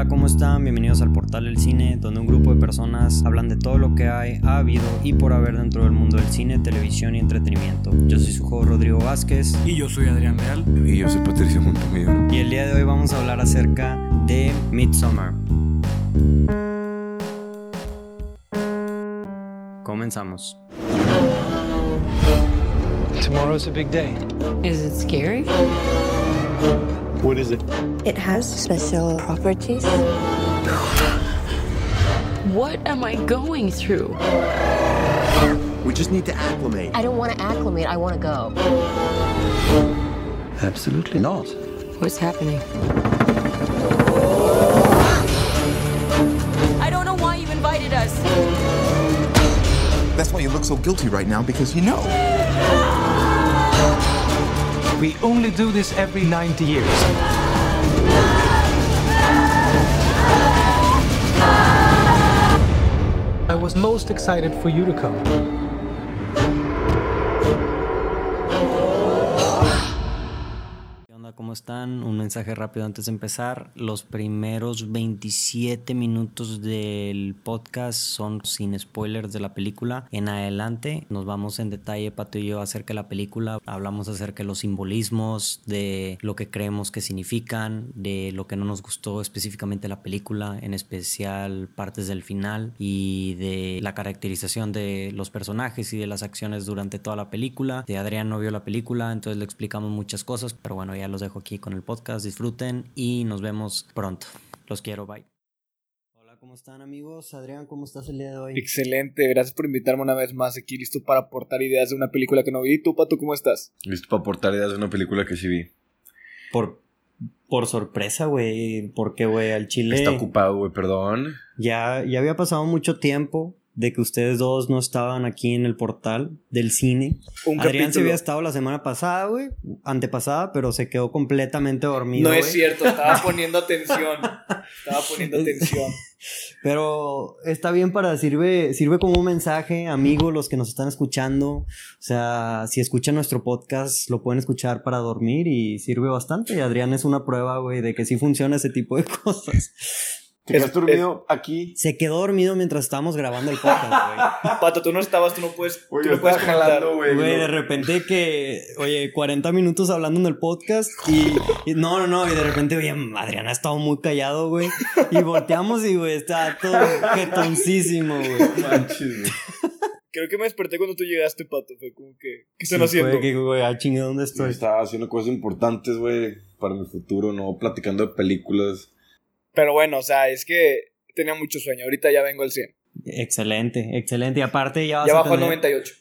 Hola, ¿cómo están? Bienvenidos al Portal del Cine, donde un grupo de personas hablan de todo lo que hay, ha habido y por haber dentro del mundo del cine, televisión y entretenimiento. Yo soy su juego Rodrigo Vázquez. Y yo soy Adrián Leal. Y yo soy Patricio Montemillón. Y el día de hoy vamos a hablar acerca de Midsommar. Comenzamos. Tomorrow's a big day. Is it scary? What is it? It has special properties. What am I going through? We just need to acclimate. I don't want to acclimate, I want to go. Absolutely not. What's happening? I don't know why you invited us. That's why you look so guilty right now because you know. We only do this every 90 years. I was most excited for you to come. ¿Cómo están? Un mensaje rápido antes de empezar. Los primeros 27 minutos del podcast son sin spoilers de la película. En adelante nos vamos en detalle, Pato y yo, acerca de la película. Hablamos acerca de los simbolismos, de lo que creemos que significan, de lo que no nos gustó específicamente la película, en especial partes del final y de la caracterización de los personajes y de las acciones durante toda la película. De Adrián no vio la película, entonces le explicamos muchas cosas, pero bueno, ya los dejo aquí con el podcast. Disfruten y nos vemos pronto. Los quiero, bye. Hola, ¿cómo están amigos? Adrián, ¿cómo estás el día de hoy? Excelente, gracias por invitarme una vez más aquí, listo para aportar ideas de una película que no vi. ¿Tú, Pato, cómo estás? Listo para aportar ideas de una película que sí vi. Por, por sorpresa, güey. Porque, güey, al Chile Está ocupado, güey, perdón. ya, ya había pasado mucho tiempo de que ustedes dos no estaban aquí en el portal del cine. Un Adrián se capítulo. había estado la semana pasada, güey, antepasada, pero se quedó completamente dormido. No es güey. cierto, estaba poniendo atención. Estaba poniendo atención. Pero está bien para sirve sirve como un mensaje, amigos, los que nos están escuchando. O sea, si escuchan nuestro podcast, lo pueden escuchar para dormir y sirve bastante. Y Adrián es una prueba, güey, de que sí funciona ese tipo de cosas. ¿Te dormido aquí? Se quedó dormido mientras estábamos grabando el podcast, Pato, tú no estabas, tú no puedes, Güey, tú no puedes jalando, güey. güey. Güey, no. de repente que, oye, 40 minutos hablando en el podcast y, y- no, no, no, y de repente, oye, Adrián ha estado muy callado, güey. Y volteamos y, güey, está todo jetoncísimo, güey. Manches, güey. Creo que me desperté cuando tú llegaste, Pato. Fue como que, ¿qué están Sí, haciendo? fue que, güey, ah, chingue, ¿dónde estoy? Estaba haciendo cosas importantes, güey, para mi futuro, no platicando de películas. Pero bueno, o sea, es que tenía mucho sueño. Ahorita ya vengo al 100. Excelente, excelente. Y aparte ya vas Ya bajó al tener- 98.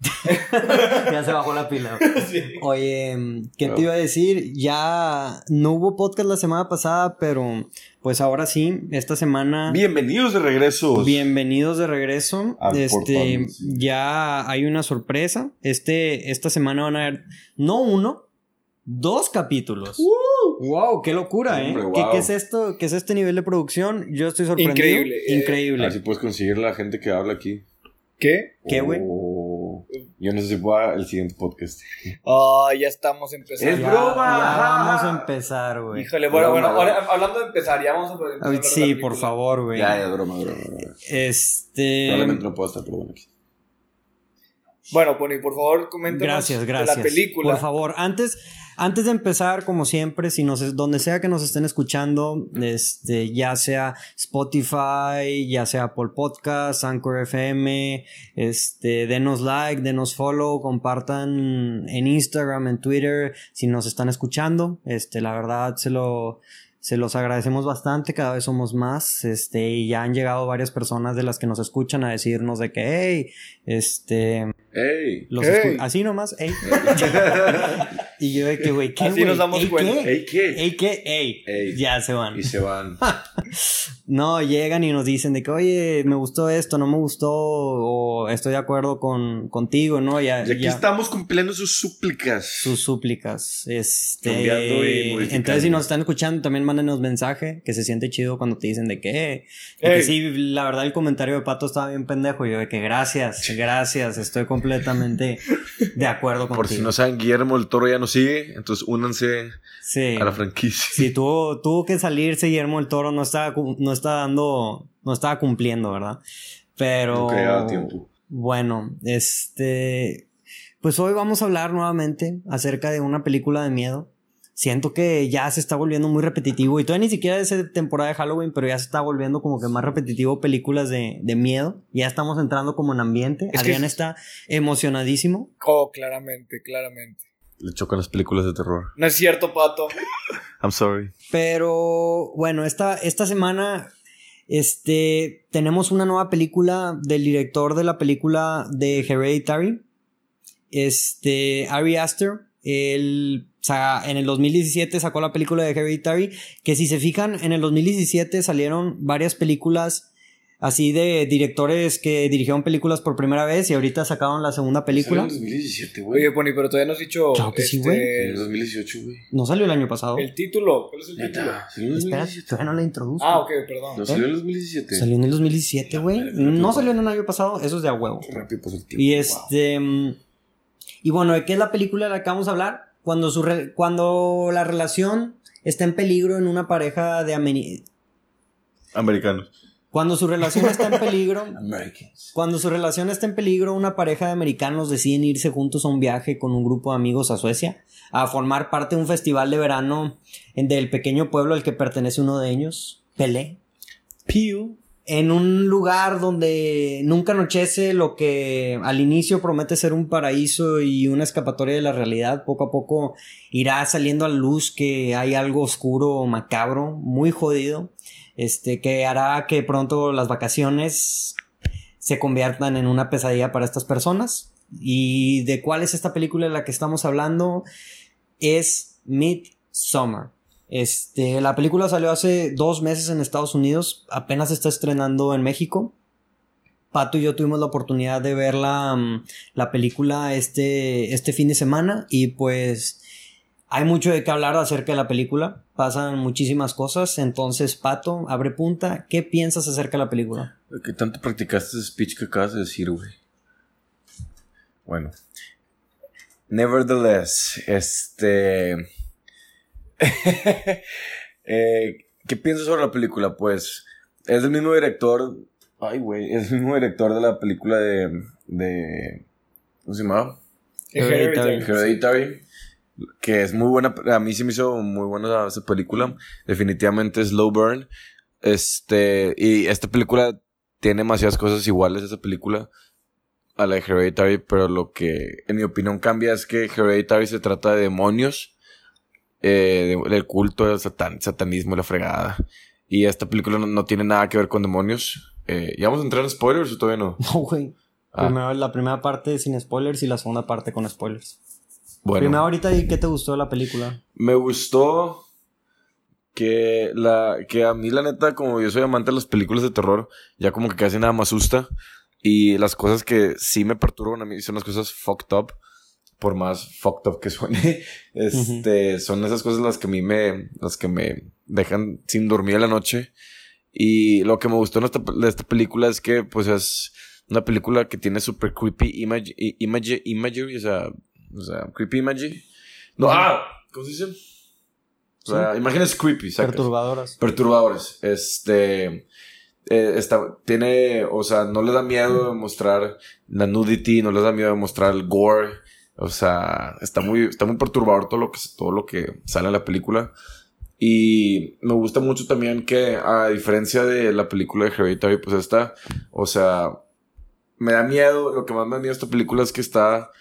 ya se bajó la pila. Sí. Oye, ¿qué te iba a decir? Ya no hubo podcast la semana pasada, pero pues ahora sí, esta semana. Bienvenidos de regreso. Bienvenidos de regreso. Ah, este, ya hay una sorpresa. Este, esta semana van a haber no uno, dos capítulos. Wow, qué locura, ¿eh? Hombre, ¿Qué, wow. qué es esto? ¿Qué es este nivel de producción? Yo estoy sorprendido. Increíble, eh, Increíble. Así puedes conseguir la gente que habla aquí. ¿Qué? ¿Qué, güey? O- Yo no sé si pueda el siguiente podcast. Ah, ya estamos empezando. Es broma. ya vamos a empezar, güey. Híjole, bueno, Broma, bueno, broma. hablando de empezar, ya vamos a empezar Sí, por favor, güey. Ya, ya, broma, broma. broma. Este. Probablemente no pueda estar, pero bueno. aquí. Bueno, Pony, por favor, coméntanos Gracias, de gracias. la película. Por favor, antes, antes de empezar, como siempre, si nos, donde sea que nos estén escuchando, este, ya sea Spotify, ya sea Apple Podcast, Anchor FM, este, denos like, denos follow, compartan en Instagram, en Twitter, si nos están escuchando, este, la verdad se lo, se los agradecemos bastante, cada vez somos más, este, y ya han llegado varias personas de las que nos escuchan a decirnos de que, hey, este, ¡Ey! los Hey. escu- así nomás, ey. y yo de que, güey, ¿qué, Así güey? nos damos ¿Ey, cuenta. ¿Qué? ¡Ey, qué! ¿Ey, qué? Ey. Ey. Ya se van. Y se van. No, llegan y nos dicen de que, oye, me gustó esto, no me gustó, o estoy de acuerdo con, contigo, ¿no? Ya, Y aquí ya- estamos cumpliendo sus súplicas. sus súplicas. Este, Cambiando y modificando. entonces, si nos están escuchando, también mándenos mensaje, que se siente chido cuando te dicen de que, de que Ey. sí, la verdad, el comentario de Pato estaba bien pendejo. Y yo de que gracias, gracias, estoy completamente completamente de acuerdo contigo. Por si no saben, Guillermo el Toro ya no sigue, entonces únanse Sí. a la franquicia. Sí, tuvo, tuvo que salirse Guillermo el Toro, no estaba, no estaba dando, no estaba cumpliendo, ¿verdad? Pero... A tiempo. Bueno, este... Pues hoy vamos a hablar nuevamente acerca de una película de miedo. Siento que ya se está volviendo muy repetitivo y todavía ni siquiera es de temporada de Halloween, pero ya se está volviendo como que más repetitivo películas de, de miedo. Ya estamos entrando como en ambiente. Es Adrián es- está emocionadísimo. Oh, claramente, claramente. Le chocan las películas de terror. No es cierto, pato. I'm sorry. Pero bueno, esta, esta semana este, tenemos una nueva película del director de la película de Hereditary. Este, Ari Aster. Él sa- en el 2017 sacó la película de Hereditary. Que si se fijan, en el 2017 salieron varias películas así de directores que dirigieron películas por primera vez y ahorita sacaron la segunda película. 2017, güey. Oye, Pony, pero todavía no has dicho. Claro que sí, este, güey. En el 2018, güey. No salió el año pasado. El título. ¿Cuál es el título? Salió en el Espera, 2017. todavía no la introduzco. Ah, ok, perdón. No, salió en el 2017. Salió en el 2017, güey. No salió en el año pasado, eso es de a huevo. Rápido tiempo. Y este. mm, Y bueno, ¿de qué es la película de la que vamos a hablar? Cuando, su re- cuando la relación está en peligro en una pareja de ameni- Americanos. Cuando su relación está en peligro. Americans. Cuando su relación está en peligro, una pareja de americanos deciden irse juntos a un viaje con un grupo de amigos a Suecia a formar parte de un festival de verano en- del pequeño pueblo al que pertenece uno de ellos, Pelé. Pew. En un lugar donde nunca anochece lo que al inicio promete ser un paraíso y una escapatoria de la realidad, poco a poco irá saliendo a luz que hay algo oscuro, macabro, muy jodido, este, que hará que pronto las vacaciones se conviertan en una pesadilla para estas personas. ¿Y de cuál es esta película de la que estamos hablando? Es Midsummer. Este, la película salió hace dos meses en Estados Unidos, apenas está estrenando en México. Pato y yo tuvimos la oportunidad de ver la, mm, la película este, este fin de semana y pues hay mucho de qué hablar acerca de la película. Pasan muchísimas cosas. Entonces, Pato, abre punta. ¿Qué piensas acerca de la película? ¿Qué tanto practicaste ese speech que acabas de decir, güey? Bueno. Nevertheless, este. Eh, ¿Qué piensas sobre la película? Pues es el mismo director. Ay, güey. Es el mismo director de la película de. de ¿Cómo se llamaba? Hereditary. Hereditary. Que es muy buena. A mí sí me hizo muy buena esa película. Definitivamente Slow Burn. Este. Y esta película tiene demasiadas cosas iguales a esa película. A la de Hereditary. Pero lo que, en mi opinión, cambia es que Hereditary se trata de demonios. Eh, del culto, del satan- satanismo y la fregada. Y esta película no, no tiene nada que ver con demonios. Eh, ¿Ya vamos a entrar en spoilers o todavía no? No, güey. Ah. Primero la primera parte sin spoilers y la segunda parte con spoilers. Bueno. Primero ahorita, ¿y qué te gustó de la película? Me gustó que la que a mí la neta como yo soy amante de las películas de terror, ya como que casi nada me asusta y las cosas que sí me perturban a mí son las cosas fucked up, por más fucked up que suene, este son esas cosas las que a mí me las que me dejan sin dormir en la noche y lo que me gustó esta, de esta película es que pues es una película que tiene super creepy image, image, imagery, o sea, o sea, creepy imagery. No, ah, ¿cómo se dice? O sea, imágenes creepy, sacas. Perturbadoras. Perturbadores. Este. eh, está, tiene, o sea, no le da miedo de mostrar la nudity, no les da miedo de mostrar el gore. O sea, está muy, está muy perturbador todo lo que, todo lo que sale en la película. Y me gusta mucho también que, a diferencia de la película de Hereditary, pues esta, o sea, me da miedo, lo que más me da miedo esta película es que está,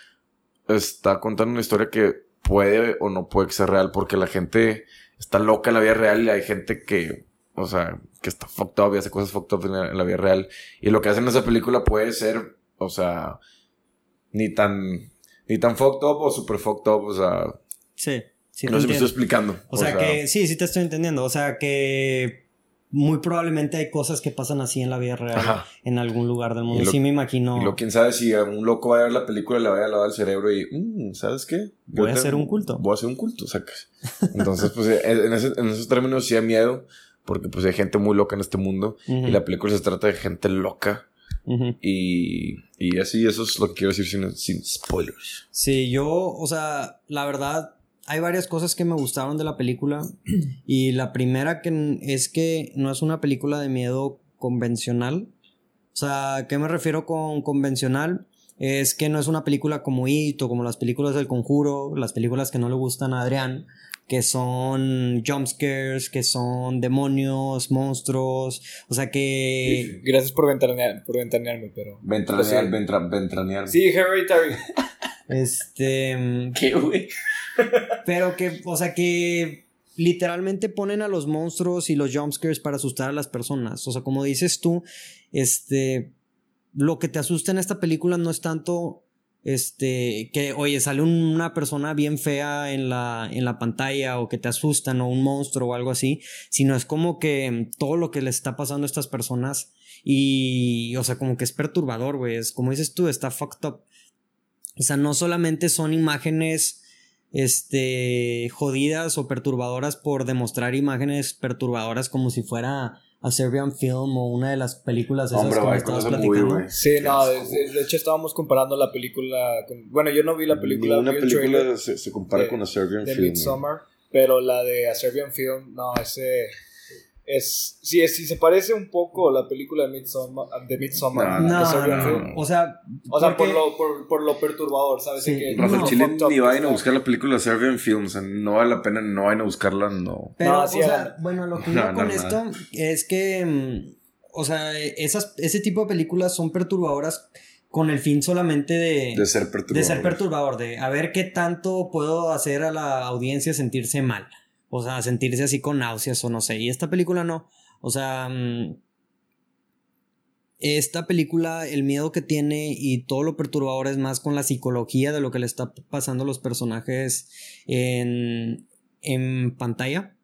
está contando una historia que puede o no puede ser real, porque la gente está loca en la vida real y hay gente que, o sea, que está fucked up y hace cosas fucked up en la, en la vida real. Y lo que hacen en esa película puede ser, o sea, ni tan, ni tan fucked up o super fucked up, o sea, Sí, sí. no sé si me estoy explicando. O sea, que sí, sí te estoy entendiendo. O sea que muy probablemente hay cosas que pasan así en la vida real Ajá. en algún lugar del mundo. Y lo- sí me imagino. Y lo quién sabe si a un loco va a ver la película y le vaya a lavar el cerebro y, "Mm, ¿sabes qué? Yo Voy a te- hacer un culto. Voy a hacer un culto, sacas. Entonces, pues eh, en, ese- en esos términos sí hay miedo, porque pues hay gente muy loca en este mundo y la película se trata de gente loca. Y, y así, eso es lo que quiero decir sin, sin spoilers. Sí, yo, o sea, la verdad, hay varias cosas que me gustaron de la película. Y la primera que es que no es una película de miedo convencional. O sea, ¿a ¿qué me refiero con convencional? Es que no es una película como It o como las películas del conjuro, las películas que no le gustan a Adrián, que son jumpscares, que son demonios, monstruos, o sea que... Gracias por, ventanear, por ventanearme, pero... Ventranear, Sí. ventra. Sí, Hereditary. Este... ¿Qué, güey? Pero que, o sea, que literalmente ponen a los monstruos y los jumpscares para asustar a las personas. O sea, como dices tú, este, lo que te asusta en esta película no es tanto, este, que, oye, sale un- una persona bien fea en la, en la pantalla o que te asustan o un monstruo o algo así, sino es como que todo lo que les está pasando a estas personas y, o sea, como que es perturbador, güey. Es como dices tú, está fucked up. O sea, no solamente son imágenes este jodidas o perturbadoras por demostrar imágenes perturbadoras como si fuera a Serbian Film o una de las películas esas Hombre, que me estabas platicando. Sí, no, de, hecho estábamos comparando la película con... Bueno, yo no vi la película, Una película se, se compara de- con a Serbian de Film. Midsommar, pero la de A Serbian Film, no, ese... Es, sí, es, sí se parece un poco a la película de Midsommar, de Midsommar No, de No. O sea, O sea, por lo, por, por lo perturbador, ¿sabes? Sí. De que, Rafael No, Chile ni vayan a está. buscar la película Serbian Film. O sea, no vale la pena, no vayan a buscarla, no. Pero, No, o sea, bueno, lo que digo no, con no. esto es que, mm, o sea, esas, ese tipo de películas son perturbadoras con el fin solamente de, De ser perturbador. de ser perturbador, de a ver qué tanto puedo hacer a la audiencia sentirse mal, o sea, sentirse así con náuseas o no sé. Y esta película no, o sea, mm, esta película, el miedo que tiene y todo lo perturbador es más con la psicología de lo que le está pasando a los personajes en, en pantalla.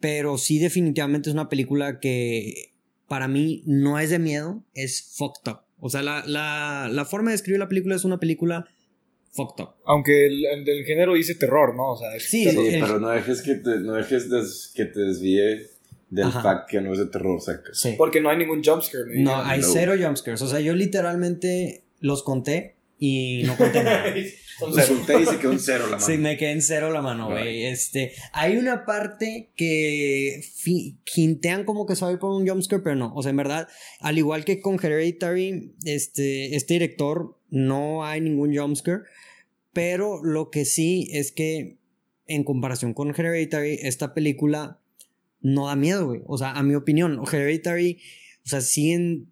Pero sí, definitivamente es una película que para mí no es de miedo, es fucked up. O sea, la, la, la forma de escribir la película es una película fucked up. Aunque el, el del género dice terror, ¿no? O sea, es Sí, Sí, terror. el- pero no dejes que te, no dejes des- que te desvíe del Ajá. fact que no es de terror, sacas. Sí. Porque no hay ningún jumpscare. No, dijeron. hay No. cero jumpscares. O sea, yo literalmente los conté y no conté nada. Resulté y se quedó en cero la mano. Sí, me quedé en cero la mano, güey. Este, hay una parte que hintean como que se va a ir por un jumpscare, pero no. O sea, en verdad, al igual que con Hereditary, este, este director no hay ningún jumpscare. Pero lo que sí es que, en comparación con Hereditary, esta película no da miedo, güey. O sea, a mi opinión, Hereditary, o sea, sí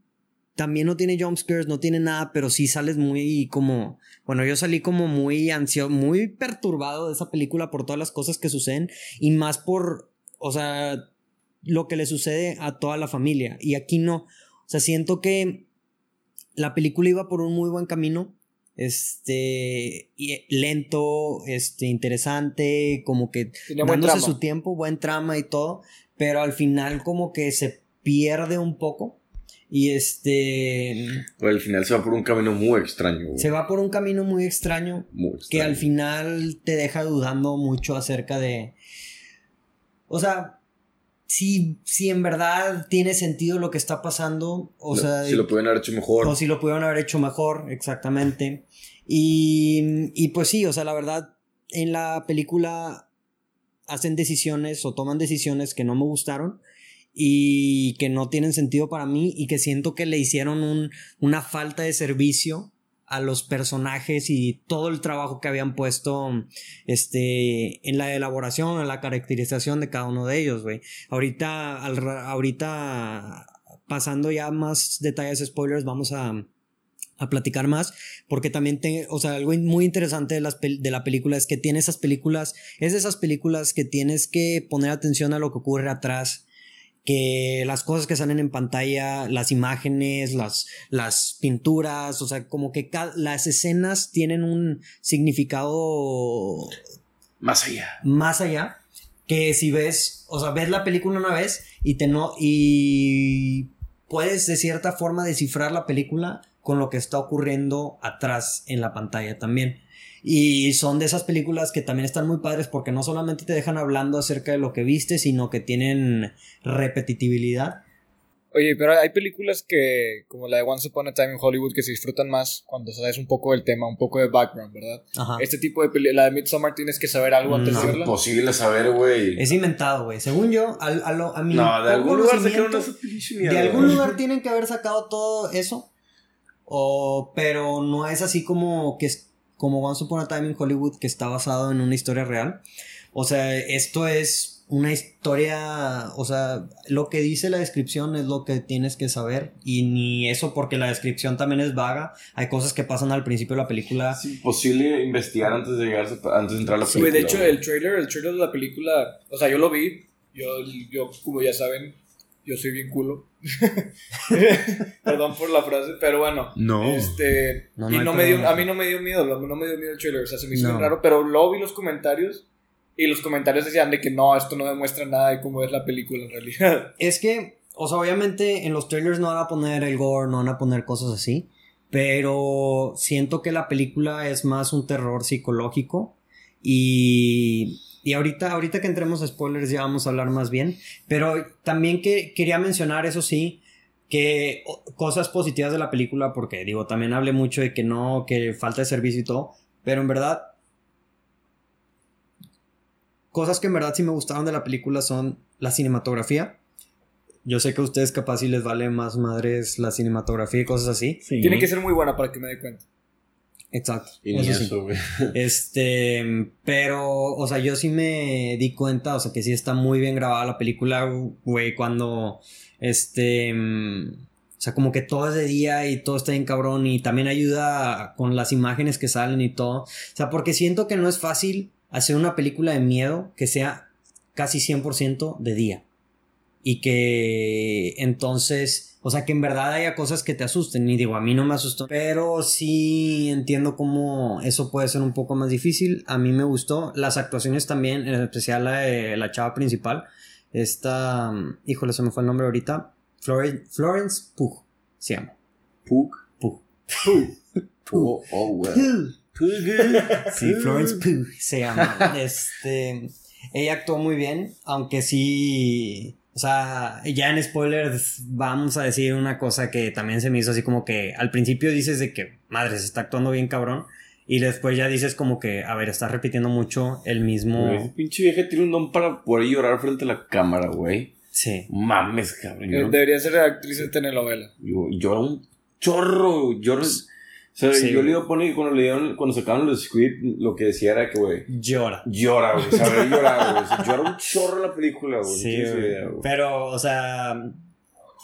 también no tiene jumpscares, no tiene nada, pero sí sales muy como, bueno, yo salí como muy ansioso, muy perturbado de esa película por todas las cosas que suceden y más por, o sea, lo que le sucede a toda la familia. Y aquí no, o sea, siento que la película iba por un muy buen camino. Este, y lento, este, interesante, como que Tenía dándose su tiempo, buen trama y todo, pero al final como que se pierde un poco y este al final se va por un camino muy extraño. güey. se va por un camino muy extraño Muy que al final te deja dudando mucho acerca de o sea si, si en verdad tiene sentido lo que está pasando o Lo- sea si lo pueden haber hecho mejor. o si lo pudieron haber hecho mejor, exactamente. Y, y pues sí, o sea, la verdad, en la película hacen decisiones o toman decisiones que no me gustaron y que no tienen sentido para mí y que siento que le hicieron un- una falta de servicio a los personajes y todo el trabajo que habían puesto este en la elaboración, en la caracterización de cada uno de ellos, güey. Ahorita al ahorita pasando ya más detalles spoilers vamos a a platicar más, porque también, te, o sea, algo muy interesante de, las de la película es que tiene esas películas, es de esas películas que tienes que poner atención a lo que ocurre atrás, que las cosas que salen en pantalla, las imágenes, las, las pinturas, o sea, como que las escenas tienen un significado Más allá. más allá que si ves, o sea, ves la película una vez y te no y puedes de cierta forma descifrar la película con lo que está ocurriendo atrás en la pantalla también. Y son de esas películas que también están muy padres porque no solamente te dejan hablando acerca de lo que viste, sino que tienen repetitividad. Oye, pero hay películas que, como la de Once Upon a Time in Hollywood, que se disfrutan más cuando sabes un poco del tema, un poco de background, ¿verdad? Ajá. Este tipo de películas, la de Midsommar, tienes que saber algo antes No. de verla. Imposible saber, güey. Es inventado, güey. Según yo, al- a, lo- a mi No, de algún lugar sacaron esa De algún lugar tienen que haber sacado todo eso. O, pero no es así como que es como Once Upon a Time in Hollywood que está basado en una historia real. O sea, esto es una historia, o sea, lo que dice la descripción es lo que tienes que saber y ni eso porque la descripción también es vaga. Hay cosas que pasan al principio de la película. Es imposible investigar antes de llegar, antes de entrar a la Sí, película. güey, de hecho, el trailer, el trailer de la película, o sea, yo lo vi, yo, yo como ya saben, yo soy bien culo. Perdón por la frase, pero bueno. No. Este, No, no y no me dio, a mí no me dio miedo, no, me dio miedo el trailer, o sea, se me hizo No. raro, pero luego vi los comentarios y los comentarios decían de que no, esto no demuestra nada de cómo es la película en realidad. Es que, o sea, obviamente en los trailers no van a poner el gore, no van a poner cosas así. Pero siento que la película es más un terror psicológico. Y, y ahorita, ahorita que entremos a spoilers ya vamos a hablar más bien. Pero también que quería mencionar, eso sí, que cosas positivas de la película, porque digo, también hablé mucho de que no, que falta de servicio y todo. Pero en verdad, cosas que en verdad sí me gustaron de la película son la cinematografía. Yo sé que a ustedes capaz si les vale más madres la cinematografía y cosas así. Tiene que ser muy buena para que me dé cuenta. Exacto. Y ni eso sí. eso, güey. Este, pero, o sea, yo sí me di cuenta, o sea, que sí está muy bien grabada la película, güey, cuando, este, o sea, como que todo es de día y todo está bien cabrón y también ayuda con las imágenes que salen y todo. O sea, porque siento que no es fácil hacer una película de miedo que sea casi 100% de día. Y que entonces, o sea, que en verdad haya cosas que te asusten. Y digo, a mí no me asustó. Pero sí entiendo cómo eso puede ser un poco más difícil. A mí me gustó. Las actuaciones también, en especial la de la chava principal. Esta, híjole, se me fue el nombre ahorita. Florence, Florence Pugh se llama. Pug. Pugh. Oh, oh, güey. Sí, Florence Pugh se llama. Este, ella actuó muy bien, aunque sí, o sea, ya en spoilers vamos a decir una cosa que también se me hizo así como que al principio dices de que, madre, se está actuando bien cabrón, y después ya dices como que, a ver, está repitiendo mucho el Güey, Ese mismo... pinche vieja tiene un don para poder llorar frente a la cámara, güey. Sí. Mames, cabrón. Eh, Debería ser actriz de telenovela. yo, lloro un chorro. Lloro. O sea, Sí. yo le iba a poner cuando, le dieron, cuando sacaron los script, lo que decía era que, güey, Llora. llora, güey. Saber llorar, güey. O sea, llora un chorro la película, güey. Sí, güey. idea, güey. Pero, o sea,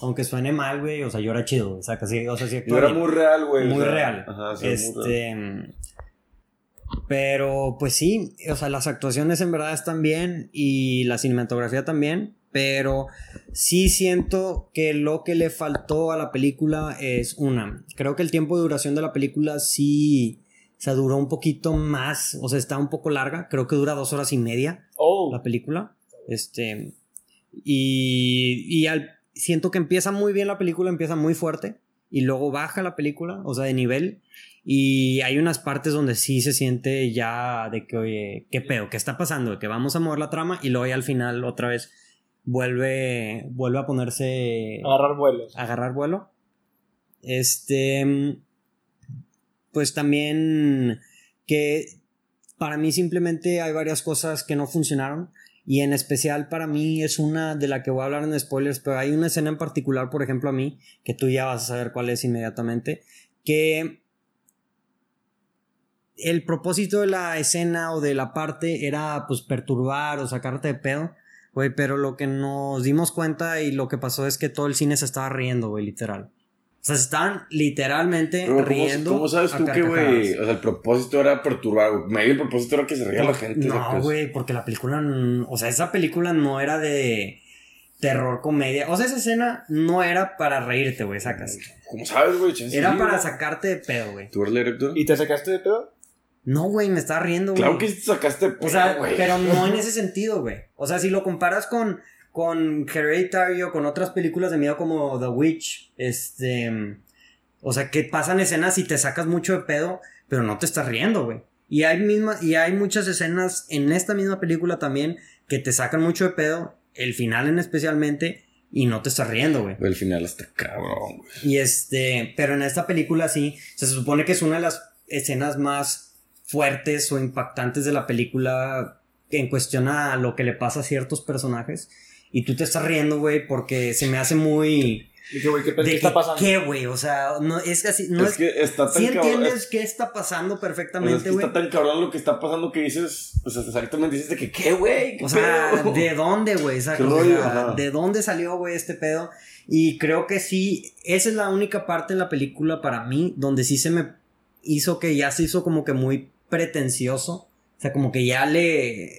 aunque suene mal, güey, o sea, llora chido, o sea, casi, o sea, sí Llora muy real, güey. o muy sea, real. Ajá, sí, muy real. este. Pero, pues sí, o sea, las actuaciones en verdad están bien y la cinematografía también. Pero sí siento que lo que le faltó a la película es una. Creo que el tiempo de duración de la película sí. O sea, duró un poquito más. O sea, está un poco larga. Creo que dura dos horas y media Oh, la película. Este. Y, y al- siento que empieza muy bien la película, empieza muy fuerte. Y luego baja la película, o sea, de nivel. Y hay unas partes donde sí se siente ya de que, oye, ¿qué pedo? ¿Qué está pasando? Que vamos a mover la trama y luego ya al final otra vez vuelve, vuelve a ponerse agarrar vuelos. agarrar vuelo. Este. Pues también que para mí simplemente hay varias cosas que no funcionaron. Y en especial para mí es una de la que voy a hablar en spoilers, pero hay una escena en particular, por ejemplo, a mí, que tú ya vas a saber cuál es inmediatamente, que el propósito de la escena o de la parte era pues perturbar o sacarte de pedo, güey, pero lo que nos dimos cuenta y lo que pasó es que todo el cine se estaba riendo, güey, literal. O sea, se estaban literalmente Pero, ¿cómo, riendo. ¿Cómo sabes tú que, güey? O sea, el propósito era perturbar, güey. Medio el propósito era que se riera la gente. No, güey, porque la película, o sea, esa película no era de terror, comedia. O sea, esa escena no era para reírte, güey, sacas. ¿Cómo sabes, güey? Era para sacarte de pedo, güey. ¿Tú eres el director? ¿Y te sacaste de pedo? No, güey, me estaba riendo, güey. Claro que sacaste de O sea, güey. pero no en ese sentido, güey. O sea, si lo comparas con, con Hereditary o con otras películas de miedo como The Witch, este... O sea, que pasan escenas y te sacas mucho de pedo, pero no te estás riendo, güey. Y hay, misma, y hay muchas escenas en esta misma película también que te sacan mucho de pedo, el final en especialmente, y no te estás riendo, güey. El final está cabrón, güey. Y este, pero en esta película sí, se supone que es una de las escenas más fuertes o impactantes de la película en cuestión a lo que le pasa a ciertos personajes. Y tú te estás riendo, güey, porque se me hace muy... Dije, güey, ¿qué, de qué está pasando? ¿Qué, güey? O sea, no, es que así... No es es, que está tan sí entiendes es- qué está pasando o sea, es perfectamente, que güey. está tan cabrón lo que está pasando que dices. O sea, exactamente dices de que, ¿qué, güey? ¿Qué O sea, pedo? ¿de dónde, güey? ¿Qué o sea. ¿De dónde salió, güey, este pedo? Y creo que sí, esa es la única parte en la película para mí donde sí se me hizo que ya se hizo como que muy pretencioso. O sea, como que ya le...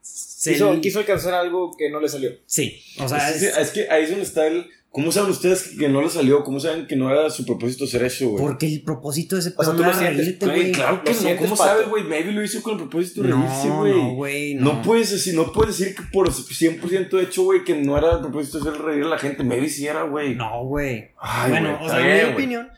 se Quiso, le- quiso alcanzar algo que no le salió. Sí, o sea, es, que- es- es que ahí es donde está el. ¿Cómo saben ustedes que no le salió? ¿Cómo saben que no era su propósito hacer eso, güey? porque el propósito de ese O sea, pedo tú no lo era sientes, reírte, Güey, claro que ¿Lo no. ¿Cómo sabes, güey? Maybe lo hizo con el propósito de reírse, No, güey. no, güey, No. no. puedes decir, no puedes decir que por 100% hecho, güey, que no era el propósito de hacer reír a la gente. Maybe sí era, güey. No, güey. Ay, Bueno, o sea, en mi opinión,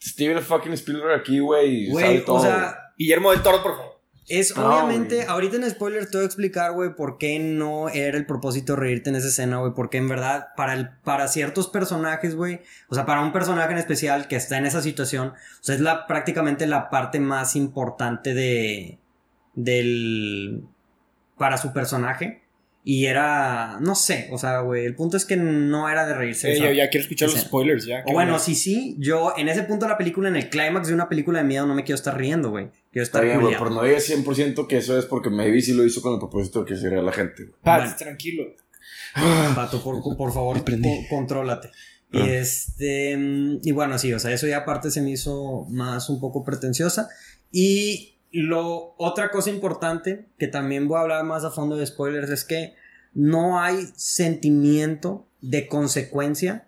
Steven fucking Spielberg aquí, güey. Güey, o todo. sea, Guillermo del Toro, por favor. Es No, obviamente, ahorita en spoiler te voy a explicar, güey, por qué no era el propósito reírte en esa escena, güey, porque en verdad, para, el, para ciertos personajes, güey, o sea, para un personaje en especial que está en esa situación, o sea, es la, prácticamente la parte más importante de, del, para su personaje, y era, no sé, o sea, güey, el punto es que no era de reírse. Eh, o sea, ya, ya quiero escuchar los spoilers, ya. o bueno, sí, sí, yo en ese punto de la película, en el clímax de una película de miedo, no me quiero estar riendo, güey, quiero Está estar bien, güey, culiado. pero no digas 100% que eso es porque maybe sí lo hizo con el propósito de que se ría a la gente. güey. Pat, Bueno. tranquilo. Pato, por, por favor, co- contrólate. Y Ah. este. mm, Y bueno, sí, o sea, eso ya aparte se me hizo más un poco pretenciosa. Y lo. Otra cosa importante, que también voy a hablar más a fondo de spoilers, es que no hay sentimiento de consecuencia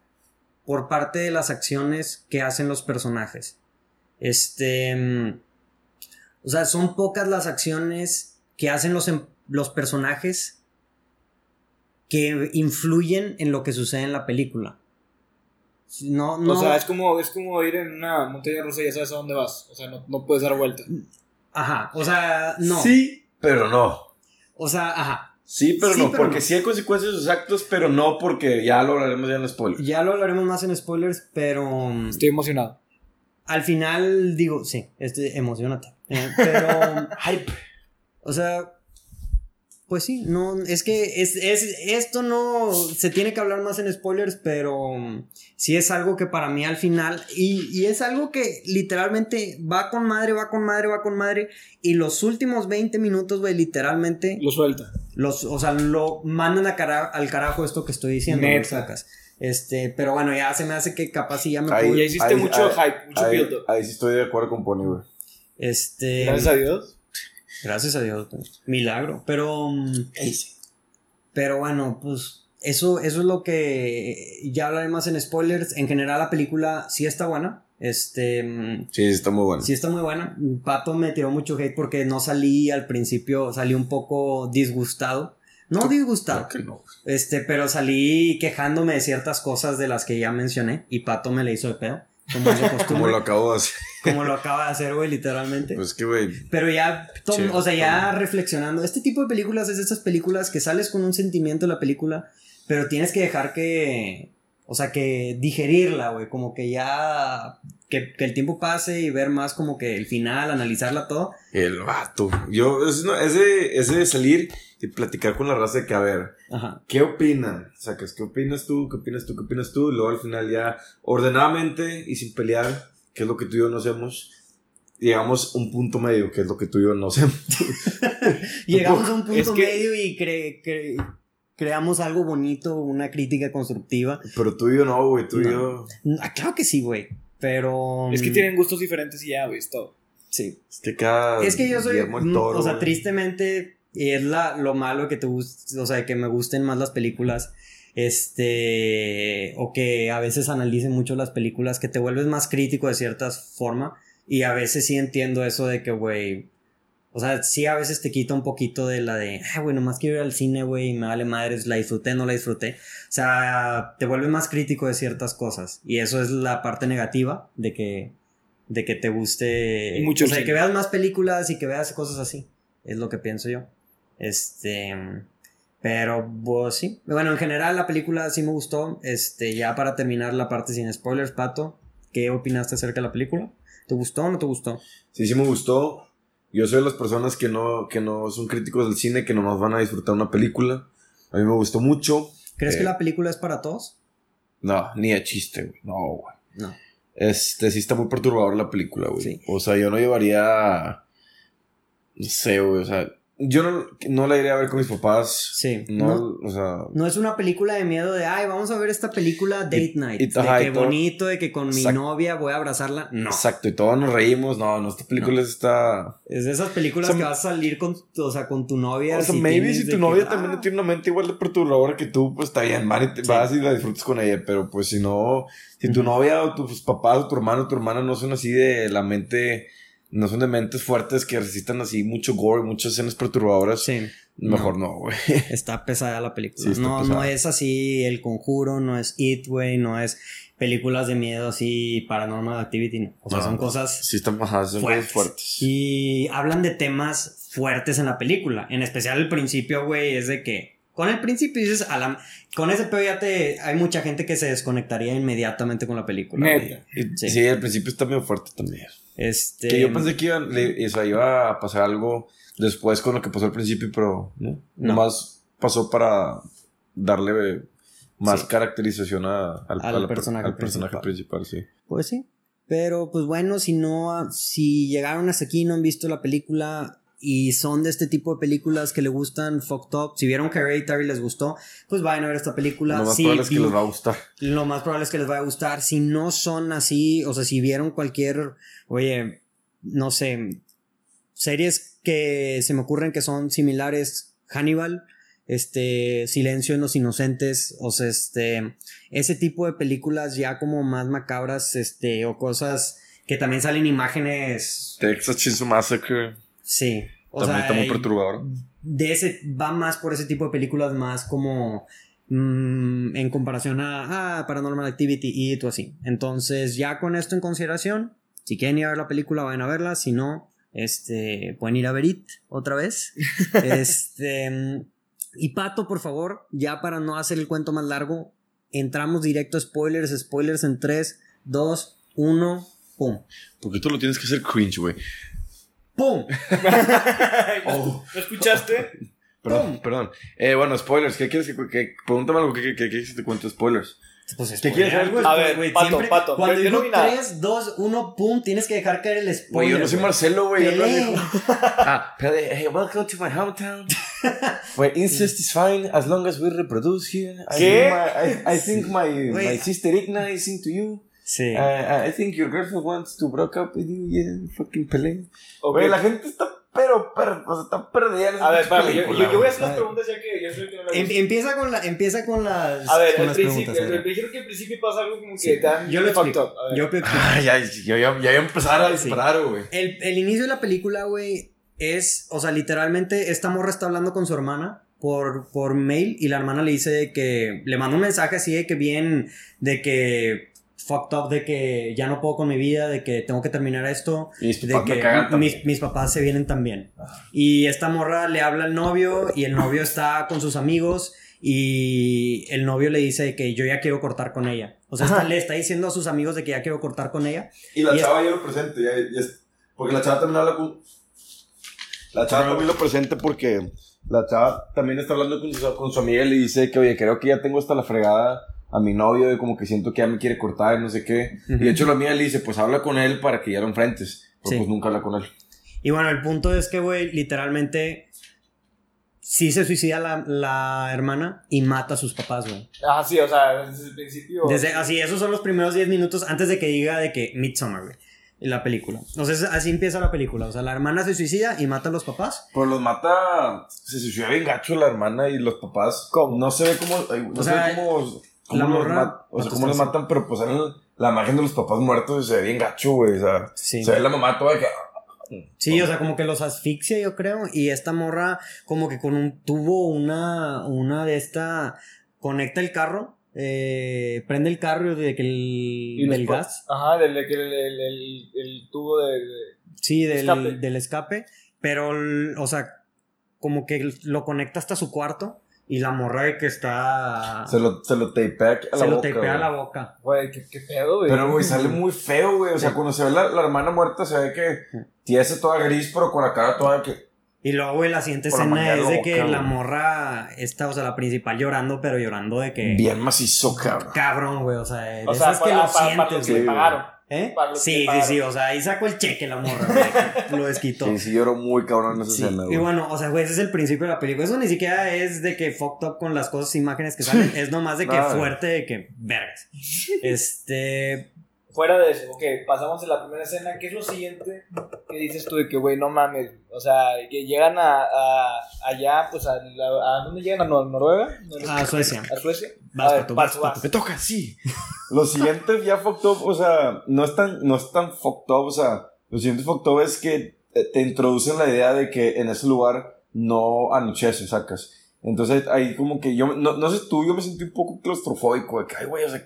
por parte de las acciones que hacen los personajes. Este. mm, O sea, son pocas las acciones que hacen los, em- los personajes que influyen en lo que sucede en la película. No, no. O sea, es como, es como ir en una montaña rusa y ya sabes a dónde vas. O sea, no, no puedes dar vuelta. Ajá, o sea, no. Sí, pero no. O sea, ajá. Sí, pero Sí, no, pero porque no. sí hay consecuencias de sus actos, pero no porque ya lo hablaremos ya en el spoiler. Ya lo hablaremos más en spoilers, pero mm, Estoy emocionado. al final digo, sí, este, emocionate. Eh, pero, Hype. o sea, pues sí, no, es que es, es, esto no se tiene que hablar más en spoilers, pero mm, sí es algo que para mí al final, y, y es algo que literalmente va con madre, va con madre, va con madre, y los últimos 20 minutos, güey, literalmente, Lo suelta. los, o sea, lo mandan a cara- al carajo esto que estoy diciendo, Neta. güey, sacas. Este, pero bueno, ya se me hace que capaz sí ya me Ahí- puedo- Ya hiciste mucho hype, mucho ahí, ahí sí estoy de acuerdo con Pony, güey. Este, Gracias a Dios. Gracias a Dios, güey. milagro. Pero, mm, pero bueno, pues eso, eso es lo que ya hablaré más en spoilers. En general, la película sí está buena. Este, mm, Sí, está muy bueno. sí está muy buena. Pato me tiró mucho hate porque no salí al principio, salí un poco disgustado. No disgustado, Claro que no. este, pero salí quejándome de ciertas cosas de las que ya mencioné y Pato me le hizo de pedo. Como es de Como lo acabo de hacer. como lo acaba de hacer, güey, literalmente. Pues que, güey. Pero ya, tom- o sea, ya reflexionando, este tipo de películas es esas películas que sales con un sentimiento de la película, pero tienes que dejar que, o sea, que digerirla, güey, como que ya, que, que el tiempo pase y ver más como que el final, analizarla todo. El vato. Yo, es, no, ese, ese de salir y platicar con la raza de que, a ver, Ajá. ¿qué opinan? Sacas, ¿qué opinas tú? ¿Qué opinas tú? ¿Qué opinas tú? Y luego al final ya, ordenadamente y sin pelear, que es lo que tú y yo no hacemos, llegamos a un punto medio, que es lo que tú y yo no hacemos. Llegamos a un punto Es que- medio y cre- cre- creamos algo bonito, una crítica constructiva. Pero tú y yo no, güey, tú y No. yo... Ah, claro que sí, güey, pero... Es que tienen gustos diferentes y ya, güey, es todo. Sí. Es que cada... Es que yo soy, mm, Toro, o sea, güey. tristemente, y es la, lo malo que te guste, o sea, que me gusten más las películas, este, o que a veces analicen mucho las películas, que te vuelves más crítico de cierta forma, y a veces sí entiendo eso de que, güey, o sea, sí a veces te quita un poquito de la de, ah, güey, nomás quiero ir al cine, güey, y me vale madres, la disfruté, no la disfruté. O sea, te vuelves más crítico de ciertas cosas, y eso es la parte negativa de que, de que te guste, Mucho o sea, el que cine. veas más películas y que veas cosas así, es lo que pienso yo. Este, Pero, pues sí. Bueno, en general la película sí me gustó. Este, ya para terminar la parte sin spoilers, Pato, ¿qué opinaste acerca de la película? ¿Te gustó o no te gustó? Sí, sí me gustó. Yo soy de las personas que no, que no son críticos del cine, que nomás van a disfrutar una película. A mí me gustó mucho. ¿Crees Eh, que la película es para todos? No, ni de chiste, güey. No, güey. No. Este, sí está muy perturbador la película, güey. Sí. O sea, yo no llevaría... No sé, güey. O sea, yo no, no la iría a ver con mis papás. Sí. No, No. o sea... No es una película de miedo de, ay, vamos a ver esta película date Y- night. y- de ajá, que todo- bonito, de que con mi Exacto. novia voy a abrazarla. No. Exacto, y todos nos reímos. No, no, esta película está... Es de esas películas O sea, que vas a salir con, o sea, con tu novia. O sea, si maybe si tu que, novia ah, también tiene una mente igual de perturbadora que tú, pues está bien, man, y te Sí. vas y la disfrutas con ella. Pero pues si no, si tu novia o tus papás o tu hermano o tu hermana no son así de la mente, no son de mentes fuertes que resistan así mucho gore, muchas escenas perturbadoras, Sí. mejor no, güey. Está pesada la película. Sí, no, pesada. no es así El Conjuro, no es It, güey, no es películas de miedo así, Paranormal Activity. no. O sea, No, son cosas Sí, están, ajá, son cosas fuertes. fuertes. Y hablan de temas fuertes en la película. En especial el principio, güey, es de que. Con el principio dices, a la- con ese pedo ya te. Hay mucha gente que se desconectaría inmediatamente con la película. Sí. sí. al principio está medio fuerte también. Este. Que yo pensé que iba, le- iba a pasar algo después con lo que pasó al principio, pero no. No. Nomás pasó para darle más Sí. caracterización a- al, personaje al personaje principal. principal, sí. Pues sí. Pero pues bueno, si no, si llegaron hasta aquí y no han visto la película y son de este tipo de películas que le gustan Fucked Up, si vieron que Hereditary les gustó, pues vayan a ver esta película. Lo más probable es que les va a gustar. lo más probable es que les vaya a gustar. Si no son así, o sea, si vieron cualquier, oye, no sé, series que se me ocurren que son similares, Hannibal, este, Silencio en los Inocentes, o sea, este, ese tipo de películas ya como más macabras, este, o cosas que también salen imágenes, Texas Chainsaw Massacre sí. O también sea, está muy perturbador. de ese va más por ese tipo de películas más como mm, en comparación a ah, Paranormal Activity y todo así. Entonces, ya con esto en consideración, si quieren ir a ver la película, vayan a verla. Si no, este, pueden ir a ver It otra vez. este, y Pato, por favor, ya para no hacer el cuento más largo, entramos directo a spoilers, spoilers en 3, 2, 1, pum. Porque tú lo tienes que hacer cringe, güey. ¡Pum! ¿No escuchaste? Perdón, perdón. Eh, bueno, spoilers. ¿Qué quieres que, que pregúntame algo? ¿Qué, qué, qué quieres que te spoilers? Pues ¿Qué quieres güey, A ver, güey, Pato, siempre Pato, Cuando yo- no digo vi nada. 3, 2, 1, pum, tienes que dejar caer el Güey, spoiler. yo no soy güey. Marcelo, güey. yo no digo- Ah, hey, welcome to my hometown. Where incest is fine as long as we reproduce here. I ¿Qué? think my, I, I think my, Güey. my sister Igna is into you. Sí. Uh, I think your girlfriend wants to break up with you. Yeah, fucking Pelé. Ok. Güey, la gente está, pero, pero, o sea, está perdida. A ver, espérame, yo, yo- yo voy a hacer las preguntas ya que yo soy el que no la Em- empieza, con la, empieza con las, A ver, con el las principio, preguntas. el, a el, ver. dijeron que al principio pasa algo como que Sí, te dan yo lo explico. Yo. Ah, ya, yo ya, iba a empezar a disparar, güey. El, el inicio de la película, güey, es, o sea, literalmente esta morra está hablando con su hermana por, por mail y la hermana le dice que, le manda un mensaje así de que bien, de que fucked up, de que ya no puedo con mi vida, de que tengo que terminar esto, Y mis de que mis, mis papás se vienen también. Y esta morra le habla al novio y el novio está con sus amigos y el novio le dice que yo ya quiero cortar con ella. O sea, está- le está diciendo a sus amigos de que ya quiero cortar con ella. Y la Y es- chava ya lo presente, ya, ya es- porque la chava también habla con... La chava también lo presente porque la chava también está hablando con su, con su amiga y le dice que, oye, creo que ya tengo hasta la fregada a mi novio, de como que siento que ya me quiere cortar y no sé qué. Y de hecho la amiga le dice, pues habla con él para que ya lo enfrentes. Pero Sí. pues nunca habla con él. Y bueno, el punto es que, güey, literalmente sí se suicida la, la hermana y mata a sus papás, güey. Ah, sí, o sea, desde el principio. Desde, así, esos son los primeros 10 minutos antes de que diga de que Midsommar, güey. La película. Entonces, así empieza la película. O sea, la hermana se suicida y mata a los papás. Pero los mata, se suicida bien gacho la hermana y los papás. ¿Cómo? No se ve cómo, ay, no O se sea, ve cómo, cómo la los, morra- mat- o sea, cómo los matan, pero pues salen la imagen de los papás muertos y se ve bien gacho, güey. O sea, Sí. se ve la mamá toda que. Sí, o sea, como que los asfixia, yo creo. Y esta morra, como que con un tubo, una, una de esta, conecta el carro, eh, prende el carro de que el, del gas. Ajá, del el, el, el, el- el tubo de. de- Sí, del Escape. del escape. Pero, o sea, como que lo conecta hasta su cuarto. Y la morra de que está... Se lo, se lo tapea a la se lo boca, tapea a la boca. Güey, ¿qué, qué pedo, güey. Pero, güey, sale muy feo, güey. O sea, Sí. cuando se ve la, la hermana muerta, se ve que tiene ese toda gris, pero con la cara toda que. Y luego, güey, la siguiente la escena es de loca, que güey. la morra está, o sea, la principal llorando, pero llorando de que... Bien macizo, cabrón. Cabrón, güey, o sea, de O sea, esas que lo para, para sientes, los que güey. pagaron. ¿Eh? para los que Sí, sí, pagaron. sí, o sea, ahí sacó el cheque la morra, güey. lo desquitó. Sí, sí, lloró muy cabrón en esa Sí, escena, y güey. bueno, o sea, güey, ese es el principio de la película. Eso ni siquiera es de que fucked up con las cosas, imágenes que salen. es nomás de que Nada. fuerte, de que vergas. Este. Fuera de eso, ok, pasamos de la primera escena. ¿Qué es lo siguiente que dices tú de que, güey, no mames? O sea, que llegan a, a- allá, pues, a, la- ¿a dónde llegan? ¿A Nor- Noruega? A Suecia. ¿A Suecia? Vas, a ver, Pato, vas, vas, vas. Me toca, sí. Los siguientes ya fucked up, o sea, no es tan, no es tan fucked up, o sea, lo siguiente fucked up es que te introducen la idea de que en ese lugar no anochece, sacas. Entonces ahí como que yo, no, no sé tú, yo me sentí un poco claustrofóbico, de que, ay, güey, o sea,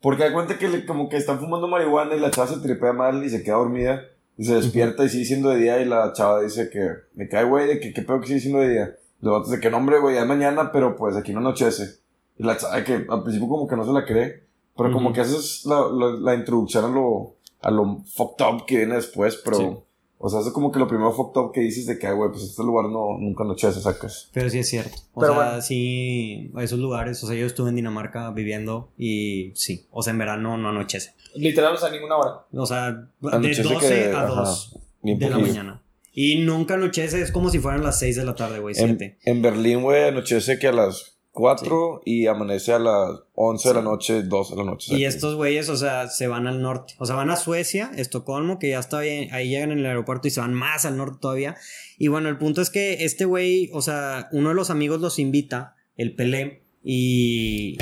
porque hay cuenta que le- como que están fumando marihuana y la chava se tripea mal y se queda dormida y se despierta y sigue siendo de día y la chava dice que me cae, güey, de que qué pedo que sigue siendo de día. Los vatos de que no, hombre, güey, ya es mañana, pero pues aquí no anochece. Y la chava que al principio como que no se la cree, pero como que esa es la, la, la introducción a lo, a lo fucked up que viene después, pero, Sí. O sea, eso es como que lo primero fucked up que dices de que, ay, güey, pues este lugar no, nunca anochece, sacas. Pero sí es cierto. O Pero sea, bueno. sí, a esos lugares. O sea, yo estuve en Dinamarca viviendo y sí. O sea, en verano no anochece. Literal, o sea, ninguna hora. O sea, de Anochece 12 que- a ajá, 2 bien de la mañana. Y nunca anochece, es como si fueran las 6 de la tarde, güey, En, 7. en Berlín, güey, anochece que a las 4 y amanece a las 11 de la noche, 2 de la noche. Y aquí. estos güeyes, o sea, se van al norte. O sea, van a Suecia, Estocolmo, que ya está bien. Ahí llegan en el aeropuerto y se van más al norte todavía. Y bueno, el punto es que este güey, o sea, uno de los amigos los invita, el Pelé, y.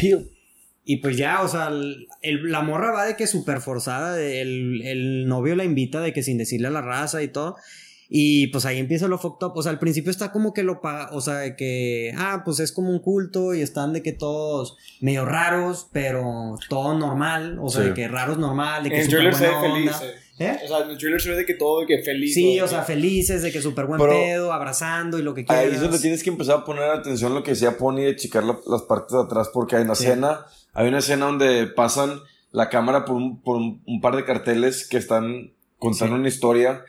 Y pues ya, o sea, el- el- la morra va de que súper forzada. El, el novio la invita de que sin decirle a la raza y todo. Y pues ahí empieza lo fucked up. O sea, al principio está como que lo paga. O sea, de que. Ah, pues es como un culto y están de que todos medio raros, pero todo normal. O sea, Sí. de que raros normal, de que En el súper trailer se ve buena feliz. onda. eh. ¿Eh? O sea, en el trailer se ve de que todo, de que feliz. Sí, o sea, felices, de que súper buen Pero- pedo, abrazando y lo que quieras. Ahí es donde tienes que empezar a poner atención a lo que decía Pony de checar la- las partes de atrás, porque hay una Sí. escena, hay una escena donde pasan la cámara por un, por un, un par de carteles que están contando Sí. una historia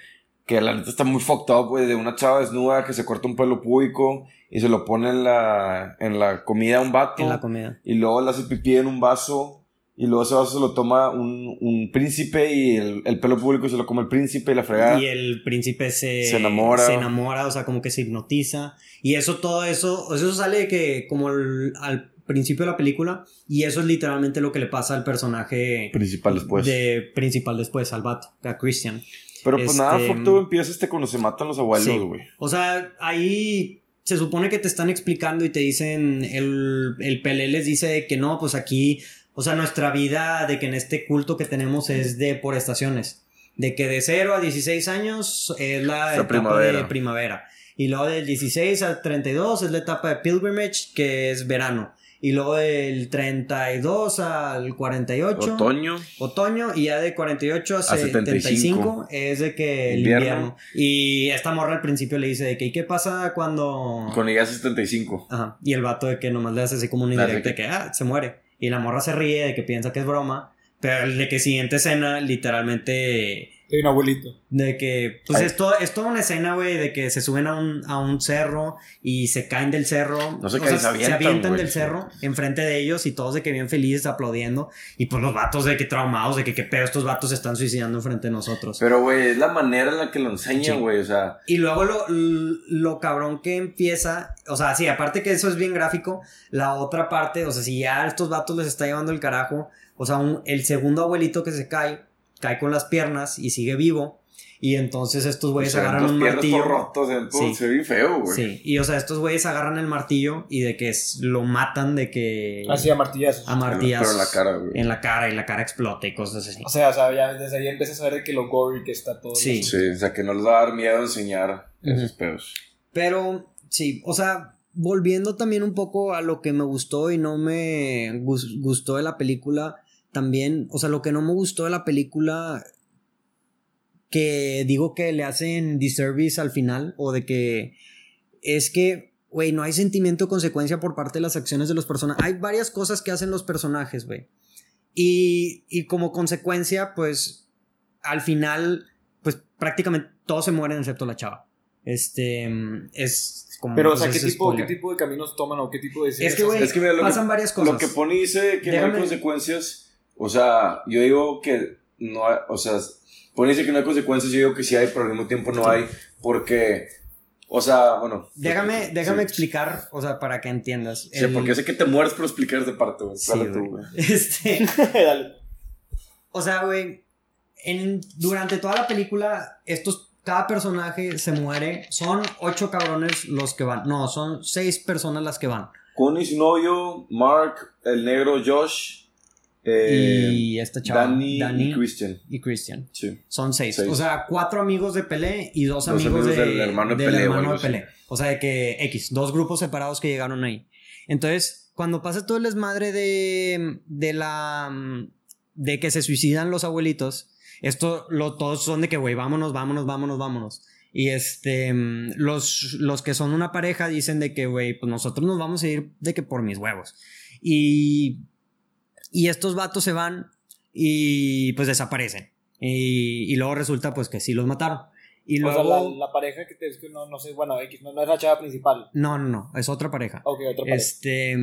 que la neta está muy fucked up, güey, de una chava desnuda que se corta un pelo público y se lo pone en la, en la comida a un vato. En la comida. y luego le hace pipí en un vaso y luego ese vaso se lo toma un, un príncipe y el, el pelo público se lo come el príncipe y la fregada. Y el príncipe se, Se enamora. Se enamora, o sea, como que se hipnotiza. Y eso, todo eso, eso sale de que como el- al principio de la película. Y eso es literalmente lo que le pasa al personaje principal después. de principal después, al vato, a Christian. Pero pues nada, este, fuck todo empieza este cuando se matan los abuelos, Sí. güey. O sea, ahí se supone que te están explicando y te dicen, el, el Pelé les dice que no, pues aquí, o sea, nuestra vida de que en este culto que tenemos es de por estaciones. De que de 0 a 16 años es la La etapa primavera. de primavera. Y luego del 16 al 32 es la etapa de pilgrimage, que es verano. Y luego del 32 al 48 Otoño. otoño y ya de 48 a, A 75, 75 es de que el Invierno. invierno. Y esta morra al principio le dice de que ¿y qué pasa cuando Con ella 75. Ajá. Y el vato de que nomás le hace así como una indirecta de que- ah, se muere. Y la morra se ríe de que piensa que es broma, pero de que siguiente escena literalmente Hay un abuelito. de que, pues Ay. es, todo- es toda una escena, güey, de que se suben a un, a un cerro y se caen del cerro. No caen, sea, se avientan, güey. del cerro enfrente de ellos y todos de que bien felices aplaudiendo. Y pues los vatos de que traumados, de que qué pedo estos vatos se están suicidando enfrente de nosotros. Pero, güey, es la manera en la que lo Sí. enseñan, güey. O sea, Y luego lo, lo cabrón que empieza, o sea, sí, aparte que eso es bien gráfico, la otra parte, o sea, si ya a estos vatos les está llevando el carajo, o sea, un- el segundo abuelito que se cae, cae con las piernas y sigue vivo. Y entonces estos güeyes agarran un martillo. rotos, todo- Sí. se ve feo, güey. Sí, y o sea, estos güeyes agarran el martillo y de que es- lo matan de que... Así a martillazos. a martillazos. Pero en la cara, güey. En la cara y la cara explota y cosas así. O sea, o sea, ya desde ahí empiezas a ver de que lo gory que está todo. Sí. Sí, o sea, que no les va a dar miedo enseñar esos pedos. Pero sí, o sea, volviendo también un poco a lo que me gustó y no me gus- gustó de la película, también, o sea, lo que no me gustó de la película, que digo que le hacen disservice al final, o de que es que güey, no hay sentimiento de consecuencia por parte de las acciones de los personajes. Hay varias cosas que hacen los personajes, güey. Y, y como consecuencia, pues, al final, pues prácticamente todos se mueren excepto la chava. Este, es como... Pero, o pues, sea, ¿qué tipo, ¿qué spoiler. tipo de caminos toman o qué tipo de Es que, güey, Es que pasan que- varias cosas. Lo que pone dice que no hay consecuencias. O sea, yo digo que no hay. O sea, pone dice que no hay consecuencias. Yo digo que sí hay, pero al mismo tiempo no hay. Porque. O sea, bueno. Déjame, sí. déjame explicar, o sea, para que entiendas. Sí, porque sé que te mueres por explicar esa parte, güey. Sí, Dale tú, güey. güey. Este, Dale. o sea, güey, en, durante toda la película, estos, cada personaje se muere. Son ocho cabrones los que van. No, son seis personas las que van. Connie, su novio, Mark, el negro Josh, eh, y esta chava, Danny, Danny y Christian. y Christian. Sí. Son seis. Seis. O sea, cuatro amigos de Pelé y dos, Dos amigos, amigos de- del hermano de del Pelé o hermano algo de. Pelé. O sea, de que X, dos grupos separados que llegaron ahí. Entonces, cuando pasa todo el desmadre de, de la. de que se suicidan los abuelitos, esto, lo, todos son de que, güey, vámonos, vámonos, vámonos, vámonos. Y este, los, los que son una pareja dicen de que, güey, pues nosotros nos vamos a ir de que por mis huevos. Y, y estos vatos se van y pues desaparecen. Y, y luego resulta pues que sí los mataron. Y O luego... sea, la, la pareja que te es que no, no sé, bueno, X, no, no es la chava principal. No, no, no, es otra pareja. Ok, otra pareja. Este,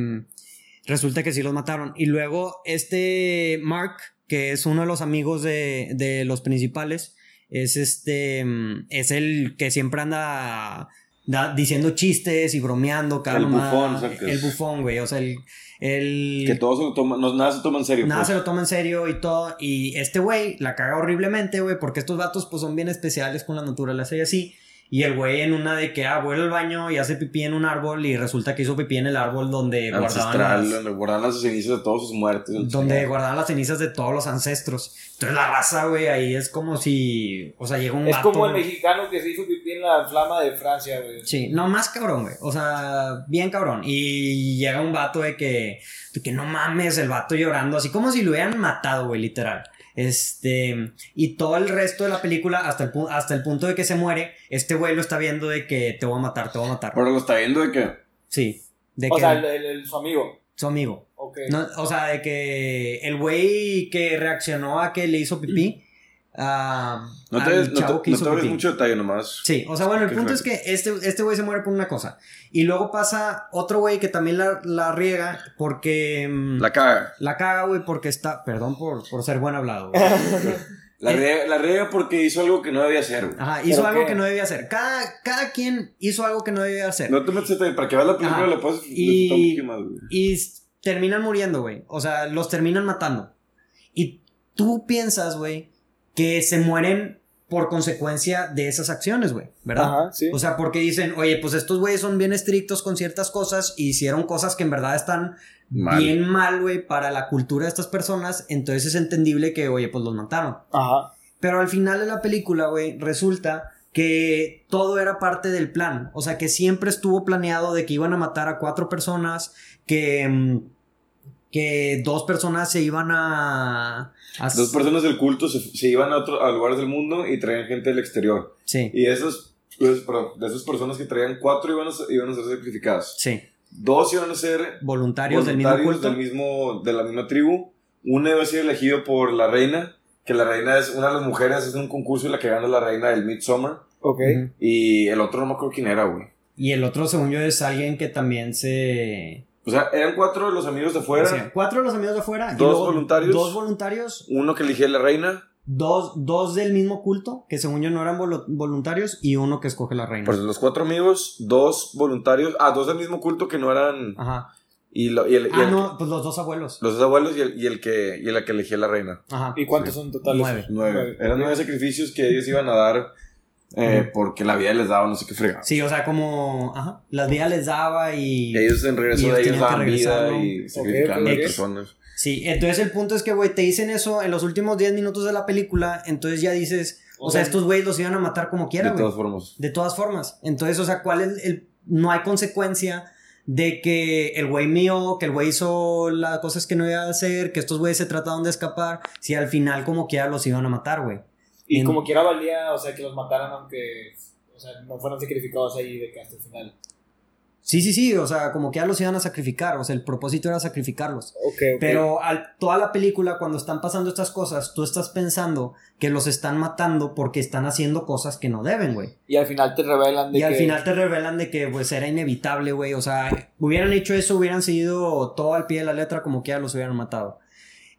resulta que sí los mataron. Y luego este Mark, que es uno de los amigos de, de los principales, es este, es el que siempre anda da- diciendo chistes y bromeando. Cada El bufón, ¿sabes qué es? El bufón, güey. O sea, el... el Que todo se lo toma, no, nada se toma en serio. Nada pues. se lo toma en serio y todo. Y este güey la caga horriblemente, güey, porque estos vatos pues son bien especiales con la naturaleza y así. Y el güey en una de que, ah, vuelve al baño y hace pipí en un árbol y resulta que hizo pipí en el árbol donde guardaban las, donde guardan las cenizas de todos sus muertos. donde guardaban las cenizas de todos los ancestros. Entonces la raza, güey, ahí es como si, o sea, llega un es vato, como el mexicano que se hizo pipí en la flama de Francia, güey. Sí, no, más cabrón, güey. O sea, bien cabrón. Y llega un vato de que, de que no mames, el vato llorando, así como si lo hubieran matado, güey, literal. Este, y todo el resto de la película, hasta el, hasta el punto de que se muere, este güey lo está viendo de que te voy a matar, te voy a matar. Pero lo está viendo de que. Sí, de O que sea, el, el- el- su amigo. su amigo. Ok. No, o sea, de que el güey que reaccionó a que le hizo pipí. No te, ves- no te, que no te ves mucho detalle nomás. Sí, o sea, bueno, el punto es que este este güey se muere por una cosa. Y luego pasa otro güey que también la, la riega porque... mm, La caga. la caga, güey, porque está... Perdón por, por ser buen hablado, güey. La riega, la riega porque hizo algo que no debía hacer, güey. Ajá, hizo ¿Pero algo qué? que no debía hacer. Cada, cada quien hizo algo que no debía hacer. No te metas detalle, para que veas la película Ajá. le puedes Y- más. Y terminan muriendo, güey. O sea, los terminan matando. Y tú piensas, güey, que se mueren por consecuencia de esas acciones, güey. ¿Verdad? Ajá, sí. O sea, porque dicen, oye, pues estos güeyes son bien estrictos con ciertas cosas y hicieron cosas que en verdad están Mal. bien mal, güey, para la cultura de estas personas. Entonces es entendible que, oye, pues los mataron. Ajá. Pero al final de la película, güey, resulta que todo era parte del plan. O sea, que siempre estuvo planeado de que iban a matar a cuatro personas, que, mm, que dos personas se iban a... a- Dos personas del culto se, se iban a, otro, a lugares del mundo y traían gente del exterior. Sí, Y de esas, pues, perdón, de esas personas que traían, cuatro iban a, ser- iban a ser sacrificadas. sí. Dos iban a ser Voluntarios, del mismo voluntarios culto. del mismo- de la misma tribu. Uno iba a ser elegido por la reina, que la reina es una de las mujeres, es un concurso y la que gana es la reina del Midsummer. Ok. Y el otro no me acuerdo quién era, güey. Y el otro, según yo, es alguien que también se... O sea, eran cuatro de los amigos de afuera. o sea, cuatro de los amigos de afuera. y Dos luego voluntarios. Dos voluntarios. Uno que elegía la reina. Dos, dos del mismo culto, que según yo no eran volu- voluntarios, y uno que escoge la reina. Pues los cuatro amigos, dos voluntarios. Ah, dos del mismo culto que no eran. Ajá. Y, lo- y el, y Ah, el- no, pues los dos abuelos. los dos abuelos y el, y el que y la que elegía la reina. Ajá. ¿Y cuántos son totales? Nueve. Nueve. Eran nueve sacrificios que ellos iban a dar eh, porque la vida les daba no sé qué fregado. Sí, o sea, como, ajá, las vidas les daba y... Y ellos en regreso Y de ellos daban vida y sacrificaban ok, a personas. Sí, entonces el punto es que, güey, te dicen eso en los últimos 10 minutos de la película, entonces ya dices, o, O sea, sea, estos güeyes los iban a matar como quiera, de todas formas. De todas formas. Entonces, o sea, ¿cuál es el... No hay consecuencia de que el güey mío, que el güey hizo las cosas que no iba a hacer, que estos güeyes se trataron de escapar, si al final como quiera los iban a matar, güey. Y En- como quiera valía, o sea, que los mataran aunque, o sea, no fueran sacrificados ahí de que hasta el final. Sí, sí, sí, o sea, como que ya los iban a sacrificar, o sea, el propósito era sacrificarlos. Ok, ok. Pero al, toda la película, cuando están pasando estas cosas, tú estás pensando que los están matando porque están haciendo cosas que no deben, güey. Y al final te revelan de Y al que- final te revelan de que pues era inevitable, güey. O sea, hubieran hecho eso, hubieran seguido todo al pie de la letra como que ya los hubieran matado.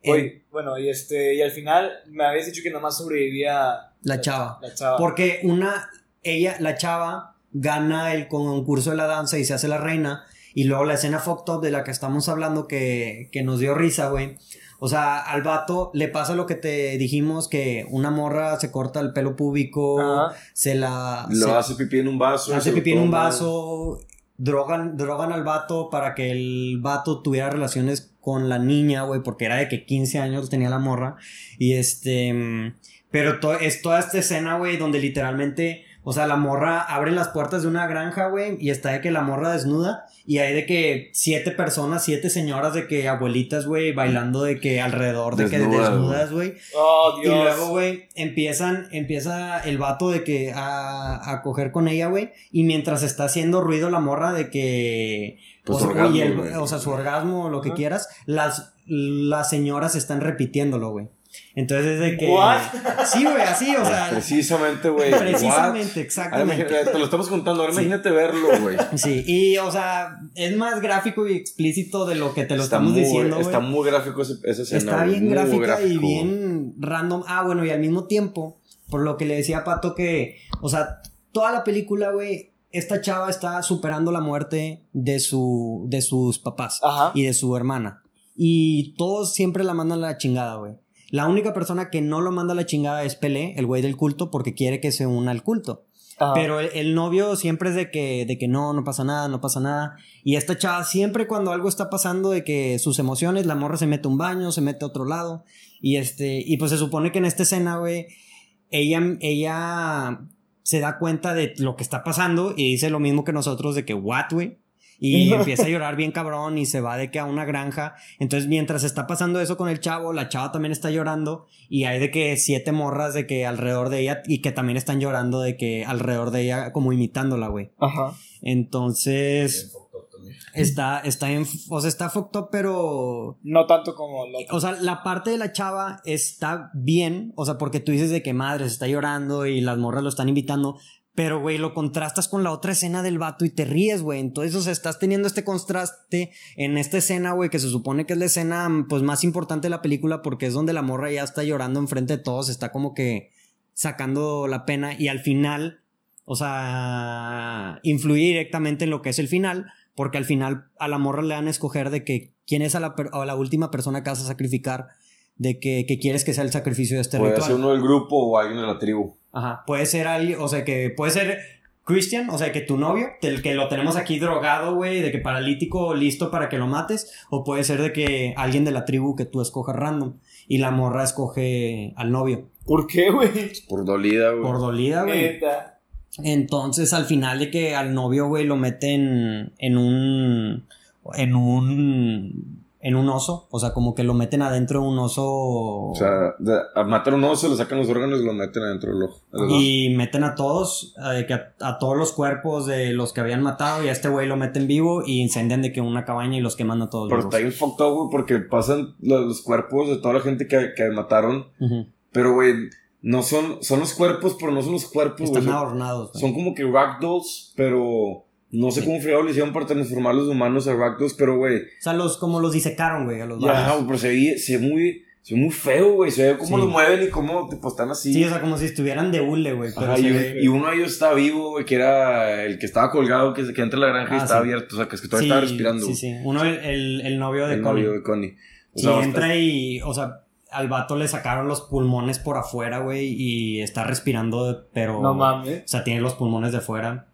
En- Oye, bueno, y este, y al final me habías dicho que nomás sobrevivía La chava. La chava. Porque una, ella, la chava, gana el concurso de la danza y se hace la reina. Y luego la escena fucked up de la que estamos hablando que, que nos dio risa, güey. O sea, al vato le pasa lo que te dijimos, que una morra se corta el pelo púbico, Ajá. se la... Lo se- hace pipí en un vaso. hace pipí en un vaso, drogan, drogan al vato para que el vato tuviera relaciones con la niña, güey, porque era de que 15 años tenía la morra. Y este. mm, Pero es toda esta escena, güey, donde literalmente. O sea, la morra abre las puertas de una granja, güey, y está de que la morra desnuda. Y hay de que siete personas, siete señoras de que abuelitas, güey, bailando de que alrededor de que Desnudas, güey. Oh, Y luego, güey, empiezan, empieza el vato de que a, a coger con ella, güey. Y mientras está haciendo ruido la morra de que. Pues o, sea, orgasmo, y el- güey. o sea, su orgasmo o lo que quieras, las, las señoras están repitiéndolo, güey. Entonces es de que. What? Sí, güey, así, o sea. Precisamente, güey. Precisamente, What? exactamente. Te lo estamos contando, ahora imagínate verlo, güey. Sí, y o sea, es más gráfico y explícito de lo que te lo Está estamos muy- diciendo. Está muy gráfico ese- esa escena. Está bien muy gráfica y gráfico, bien random. Ah, bueno, y al mismo tiempo, por lo que le decía a Pato que, o sea, toda la película, güey, esta chava está superando la muerte de su de sus papás Ajá. y de su hermana. Y todos siempre la mandan a la chingada, güey. La única persona que no lo manda a la chingada es Pelé, el güey del culto, porque quiere que se una al culto. Ajá. Pero el, el novio siempre es de que, de que no, no pasa nada, no pasa nada. Y esta chava siempre cuando algo está pasando de que sus emociones, la morra se mete a un baño, se mete a otro lado. Y este, y pues se supone que en esta escena, güey, ella, ella se da cuenta de lo que está pasando y dice lo mismo que nosotros de que, what, güey. Y empieza a llorar bien cabrón y se va de que a una granja. Entonces, mientras está pasando eso con el chavo, la chava también está llorando. Y hay de que siete morras de que alrededor de ella y que también están llorando de que alrededor de ella, como imitándola, güey. Ajá. Entonces, está, está en, o sea, está fucked up, pero No tanto como lo o sea, la parte de la chava está bien, o sea, porque tú dices de que madre se está llorando y las morras lo están invitando, pero güey, lo contrastas con la otra escena del vato y te ríes, güey. Entonces, o sea, estás teniendo este contraste en esta escena, güey, que se supone que es la escena pues más importante de la película porque es donde la morra ya está llorando enfrente de todos, está como que sacando la pena y al final, o sea, influye directamente en lo que es el final, porque al final a la morra le dan a escoger de que quién es a la, a la última persona que vas a sacrificar, de que, que quieres que sea el sacrificio de este Puede ritual. ser uno del grupo o alguien de la tribu. Ajá, puede ser alguien, o sea, que puede ser Christian, o sea, que tu novio, del que lo tenemos aquí drogado, güey, de que paralítico, listo para que lo mates, o puede ser de que alguien de la tribu que tú escojas random y la morra escoge al novio. ¿Por qué, güey? Por dolida, güey. Por dolida, güey. Entonces, al final de que al novio, güey, lo meten en un. en un. En un oso. O sea, como que lo meten adentro de un oso. O sea, a matar a un oso, le sacan los órganos y lo meten adentro del ojo. y meten a todos, eh, que a, a todos los cuerpos de los que habían matado, y a este güey lo meten vivo y incendian de que una cabaña y los queman a todos Pero está bien fucked up, güey, porque pasan los, cuerpos de toda la gente que, que mataron. Pero, güey, no son, son los cuerpos, pero no son los cuerpos. Están Son, adornados. güey. son como que ragdolls, pero no sé cómo fregado le hicieron para transformar los humanos a ragdolls, pero, güey, O sea, los, como los disecaron, güey, a los ya, pero se ve, se ve muy, se ve muy feo, güey. Se ve cómo Sí. los mueven y cómo tipo, están así. Sí, o sea, como si estuvieran de hule, güey. Y, ve- y uno de ellos está vivo, güey, que era el que estaba colgado, que, que entra a la granja y Ah, sí. abierto, o sea, que, es que todavía estaba respirando. Sí, sí. Uno, el, el, el novio de el Connie. novio de Connie. O Sí, sea, entra y, o sea, al vato le sacaron los pulmones por afuera, güey, y está respirando, pero... No mames. O sea, tiene los pulmones de fuera.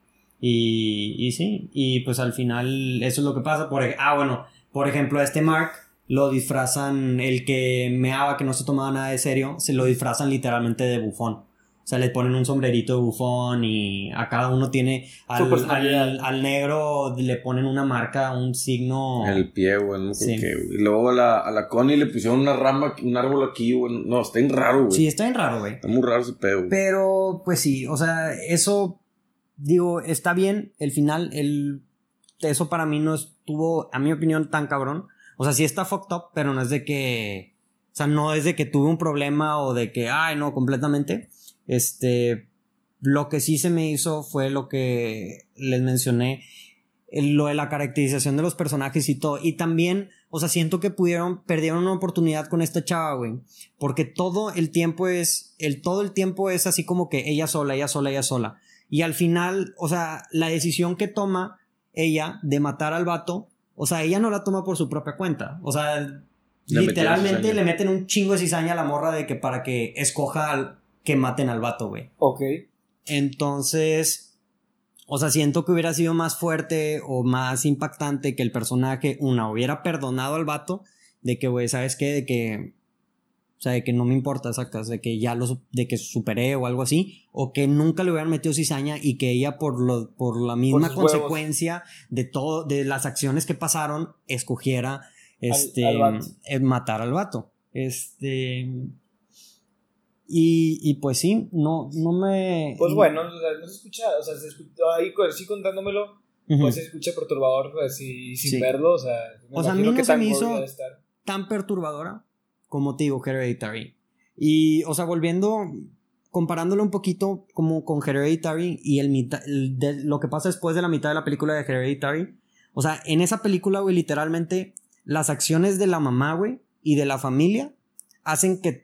Y, y sí, y pues al final eso es lo que pasa. Por, ah, bueno, por ejemplo, a este Mark lo disfrazan, el que meaba, que no se tomaba nada de serio, se lo disfrazan literalmente de bufón. O sea, le ponen un sombrerito de bufón y a cada uno tiene al, al, al negro le ponen una marca, un signo. En el pie, güey, no sé Sí. qué, güey. Y luego a la, a la Connie le pusieron una rama, un árbol aquí, güey. No, está bien raro, güey. Sí, está bien raro, güey. Está muy raro ese pedo, güey. Pero, pues sí, o sea, eso, digo, está bien. El final, el, eso para mí no estuvo, a mi opinión, tan cabrón. O sea, sí está fucked up, pero no es de que, o sea, no es de que tuve un problema o de que, ay, no, completamente. Este, lo que sí se me hizo fue lo que les mencioné, lo de la caracterización de los personajes y todo. Y también, o sea, siento que pudieron, perdieron una oportunidad con esta chava, güey. Porque todo el tiempo es, el, todo el tiempo es así como que ella sola, ella sola, ella sola. Y al final, o sea, la decisión que toma ella de matar al vato, o sea, ella no la toma por su propia cuenta. O sea, Le literalmente le meten un chingo de cizaña a la morra de que para que escoja al, que maten al vato, güey. Ok. Entonces, o sea, siento que hubiera sido más fuerte o más impactante que el personaje, una, hubiera perdonado al vato de que, güey, ¿sabes qué? De que, sea, de que no me importa, sacas, de que ya lo, de que superé o algo así, o que nunca le hubieran metido cizaña y que ella por lo, por la misma huevos. consecuencia de todo, de las acciones que pasaron, escogiera, este, al eh, matar al vato. Este, y, y pues sí, no, no me... Pues bueno, o no se escucha, o sea, se escucha ahí sí contándomelo, pues se escucha perturbador, pues, y sin Sí. verlo, o sea, me O sea, a mí no que se me hizo- tan perturbadora como te digo, Hereditary. Y, o sea, volviendo, comparándolo un poquito como con Hereditary y el, el de, lo que pasa después de la mitad de la película de Hereditary. O sea, en esa película, güey, literalmente las acciones de la mamá, güey, y de la familia hacen que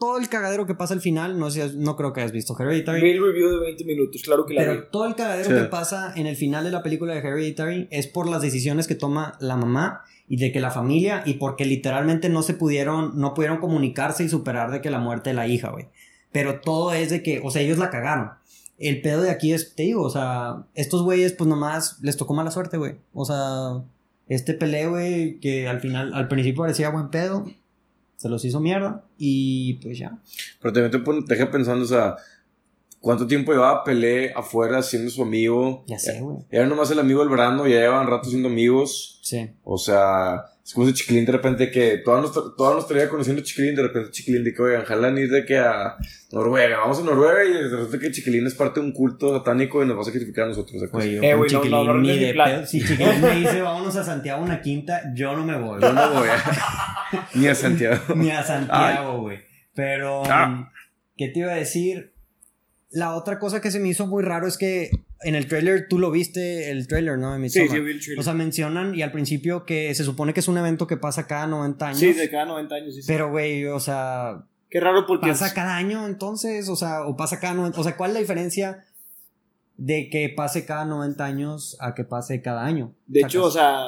todo el cagadero que pasa al final, no sé, no creo que hayas visto Hereditary. Vi el review de 20 minutos, claro que la vi. Pero todo el cagadero Sí. que pasa en el final de la película de Hereditary es por las decisiones que toma la mamá y de que la familia y porque literalmente no se pudieron, no pudieron comunicarse y superar de que la muerte de la hija, güey. Pero todo es de que, o sea, ellos la cagaron. El pedo de aquí es, te digo, o sea, estos güeyes pues nomás les tocó mala suerte, güey. O sea, este peleo, güey, que al final, al principio parecía buen pedo, se los hizo mierda y pues ya. Pero también te, te deja pensando, o sea, ¿cuánto tiempo llevaba Pelé afuera siendo su amigo? Ya sé, güey. Era nomás el amigo del verano, ya llevan rato siendo amigos. Sí. O sea, es como ese chiquilín de repente que toda nuestra, toda nuestra vida conociendo a chiquilín, de repente chiquilín de que, oigan, jalan ir de que a Noruega, vamos a Noruega y de repente que chiquilín es parte de un culto satánico y nos va a sacrificar a nosotros. Güey, yo Eh, güey, Chiquilín no, no, no de plan. Si Chiquilín me dice vámonos a Santiago una quinta, yo no me voy. Yo no voy a... Ni a Santiago. Ni a Santiago, güey. Pero, Ah. ¿qué te iba a decir? La otra cosa que se me hizo muy raro es que en el trailer, tú lo viste, el trailer, ¿no? De Sí, sí, vi el trailer. O sea, mencionan y al principio que se supone que es un evento que pasa cada 90 años. sí, de cada 90 años, sí, sí. Pero, güey, o sea, Qué raro porque... pasa cada año entonces, o sea, o pasa cada 90, o sea, ¿cuál es la diferencia de que pase cada 90 años a que pase cada año? De hecho, o sea,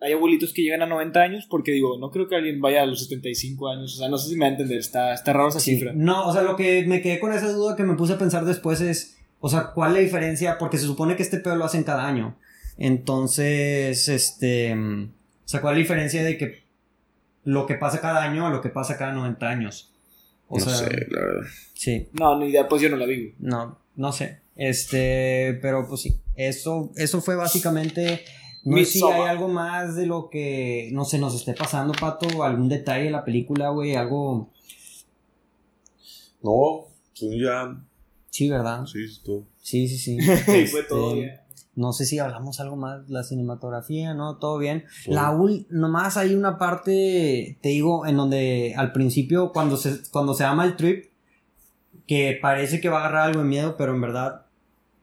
hay abuelitos que llegan a 90 años porque digo, no creo que alguien vaya a los 75 años. O sea, no sé si me va a entender, está, está raro esa Sí. cifra. No, o sea, lo que me quedé con esa duda que me puse a pensar después es, o sea, ¿cuál es la diferencia? Porque se supone que este pedo lo hacen cada año. Entonces, este, o sea, ¿cuál es la diferencia de que lo que pasa cada año a lo que pasa cada 90 años? O no sea, sé, la verdad. sí, No, ni idea, pues yo no la vi. no, no sé. Este, pero pues sí, eso, eso fue básicamente. No sé si hay algo más de lo que, no sé, nos esté pasando, Pato, algún detalle de la película, güey, algo, No, ya... sí, ¿verdad? Sí, es todo. Sí, sí, sí. Fue todo Este, ya. No sé si hablamos algo más, la cinematografía, ¿no? Todo bien. Todo. La ul nomás hay una parte, te digo, en donde al principio, cuando se, cuando se llama el trip, que parece que va a agarrar algo de miedo, pero en verdad,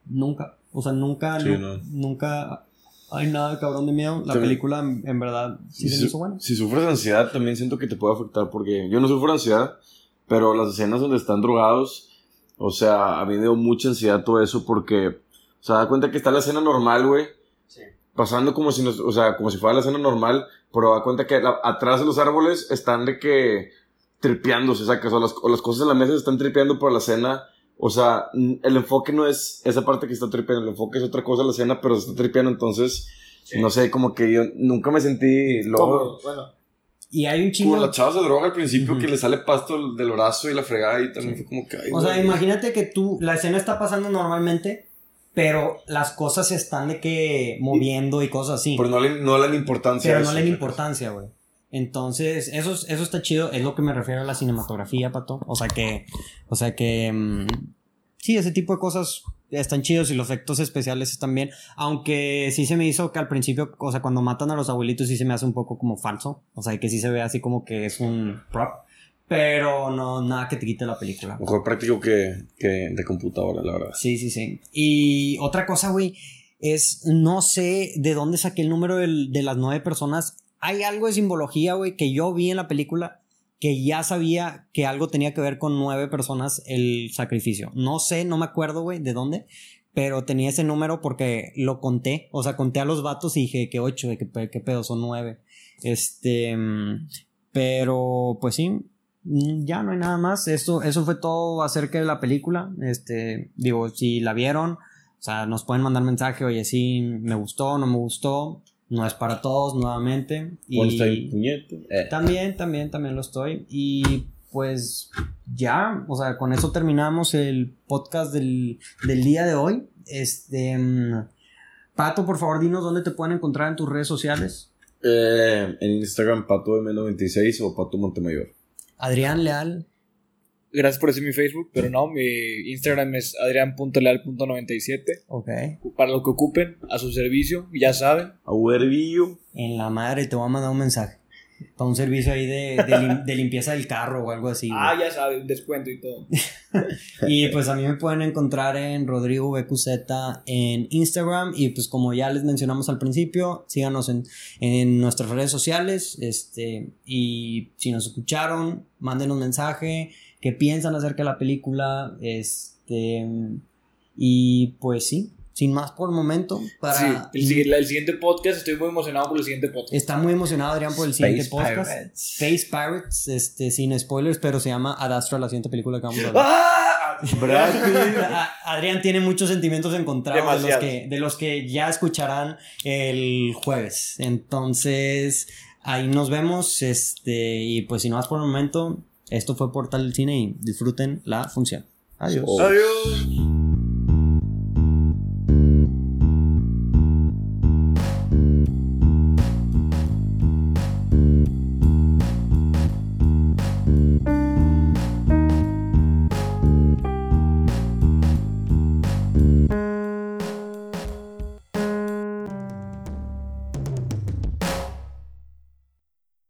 nunca. O sea, nunca, Sí, no. nunca hay nada de cabrón de miedo. La También- película, en, en verdad, sí se si, hizo buena. si sufres ansiedad, también siento que te puede afectar porque yo no sufro ansiedad, pero las escenas donde están drogados, o sea, a mí me dio mucha ansiedad todo eso porque, o sea, da cuenta que está la escena normal, güey, pasando como si, nos, o sea, como si fuera la escena normal, pero da cuenta que la- atrás de los árboles están de que tripeándose, o sea, que o las, o las cosas en la mesa se están tripeando por la escena. O sea, el enfoque no es esa parte que está tripeando, el enfoque es otra cosa la escena, pero se está tripeando, entonces, no sé, como que yo nunca me sentí loco. Bueno, Y hay un Como chingo. las chavas de droga al principio Ujú. que le sale pasto del brazo y la fregada y también fue como que... ay, O sea, güey. imagínate que tú, la escena está pasando normalmente, pero las cosas se están de que moviendo y cosas así. Pero no le, no le dan importancia Pero a no eso, le da ¿sacas? importancia, güey. Entonces, eso, es- eso está chido, es lo que me refiero a la cinematografía, pato. O sea que, o sea que, mm, sí, ese tipo de cosas están chidos y los efectos especiales están bien. Aunque sí se me hizo que al principio, o sea, cuando matan a los abuelitos sí se me hace un poco como falso. O sea, que sí se ve así como que es un prop. Pero no, nada que te quite la película. Mejor práctico que, que de computadora, la verdad. Sí, sí, sí. Y otra cosa, güey, es, no sé de dónde saqué el número del- de las nueve personas. Hay algo de simbología, güey, que yo vi en la película que ya sabía que algo tenía que ver con nueve personas el sacrificio. No sé, no me acuerdo, güey, de dónde, pero tenía ese número porque lo conté. O sea, conté a los vatos y dije que ocho, que qué pedo, son nueve. Este, pero pues sí, ya no hay nada más. Eso fue todo acerca de la película. Este, digo, si la vieron, o sea, nos pueden mandar mensaje, oye, sí, me gustó, no me gustó. No es para todos, nuevamente. Bueno, está Y- bien puñete. Eh. también, también, también lo estoy. Y pues ya, o sea, con eso terminamos el podcast del, del día de hoy. Este, mm, Pato, por favor, dinos dónde te pueden encontrar en tus redes sociales. Eh, en Instagram, Pato M96 o Pato Montemayor. Adrián Leal. Gracias por decir mi Facebook, pero no, mi Instagram es adrian.leal.97. Ok. Para lo que ocupen, a su servicio, ya saben. A Huervillo. En la madre te voy a mandar un mensaje. Para un servicio ahí de, de lim- de limpieza del carro o algo así. güey. Ah, ya saben, descuento y todo. Y pues a mí me pueden encontrar en Rodrigo BQZ en Instagram. Y pues como ya les mencionamos al principio, síganos en, en nuestras redes sociales. Este, y si nos escucharon, mándenos mensaje. ¿Qué piensan acerca de la película? Este, y pues sí, sin más por el momento. Para, Sí, el, siguiente podcast, estoy muy emocionado por el siguiente podcast. Está muy emocionado Adrián por el siguiente Space podcast. Pirates. Space Pirates, este, sin spoilers, pero se llama Adastra, la siguiente película que vamos a ver. ¡Ah! Adrián tiene muchos sentimientos encontrados de los, que, de los que ya escucharán el jueves. Entonces, ahí nos vemos. Este, y pues si no más por el momento, esto fue Portal del Cine y disfruten la función. Adiós. Adiós.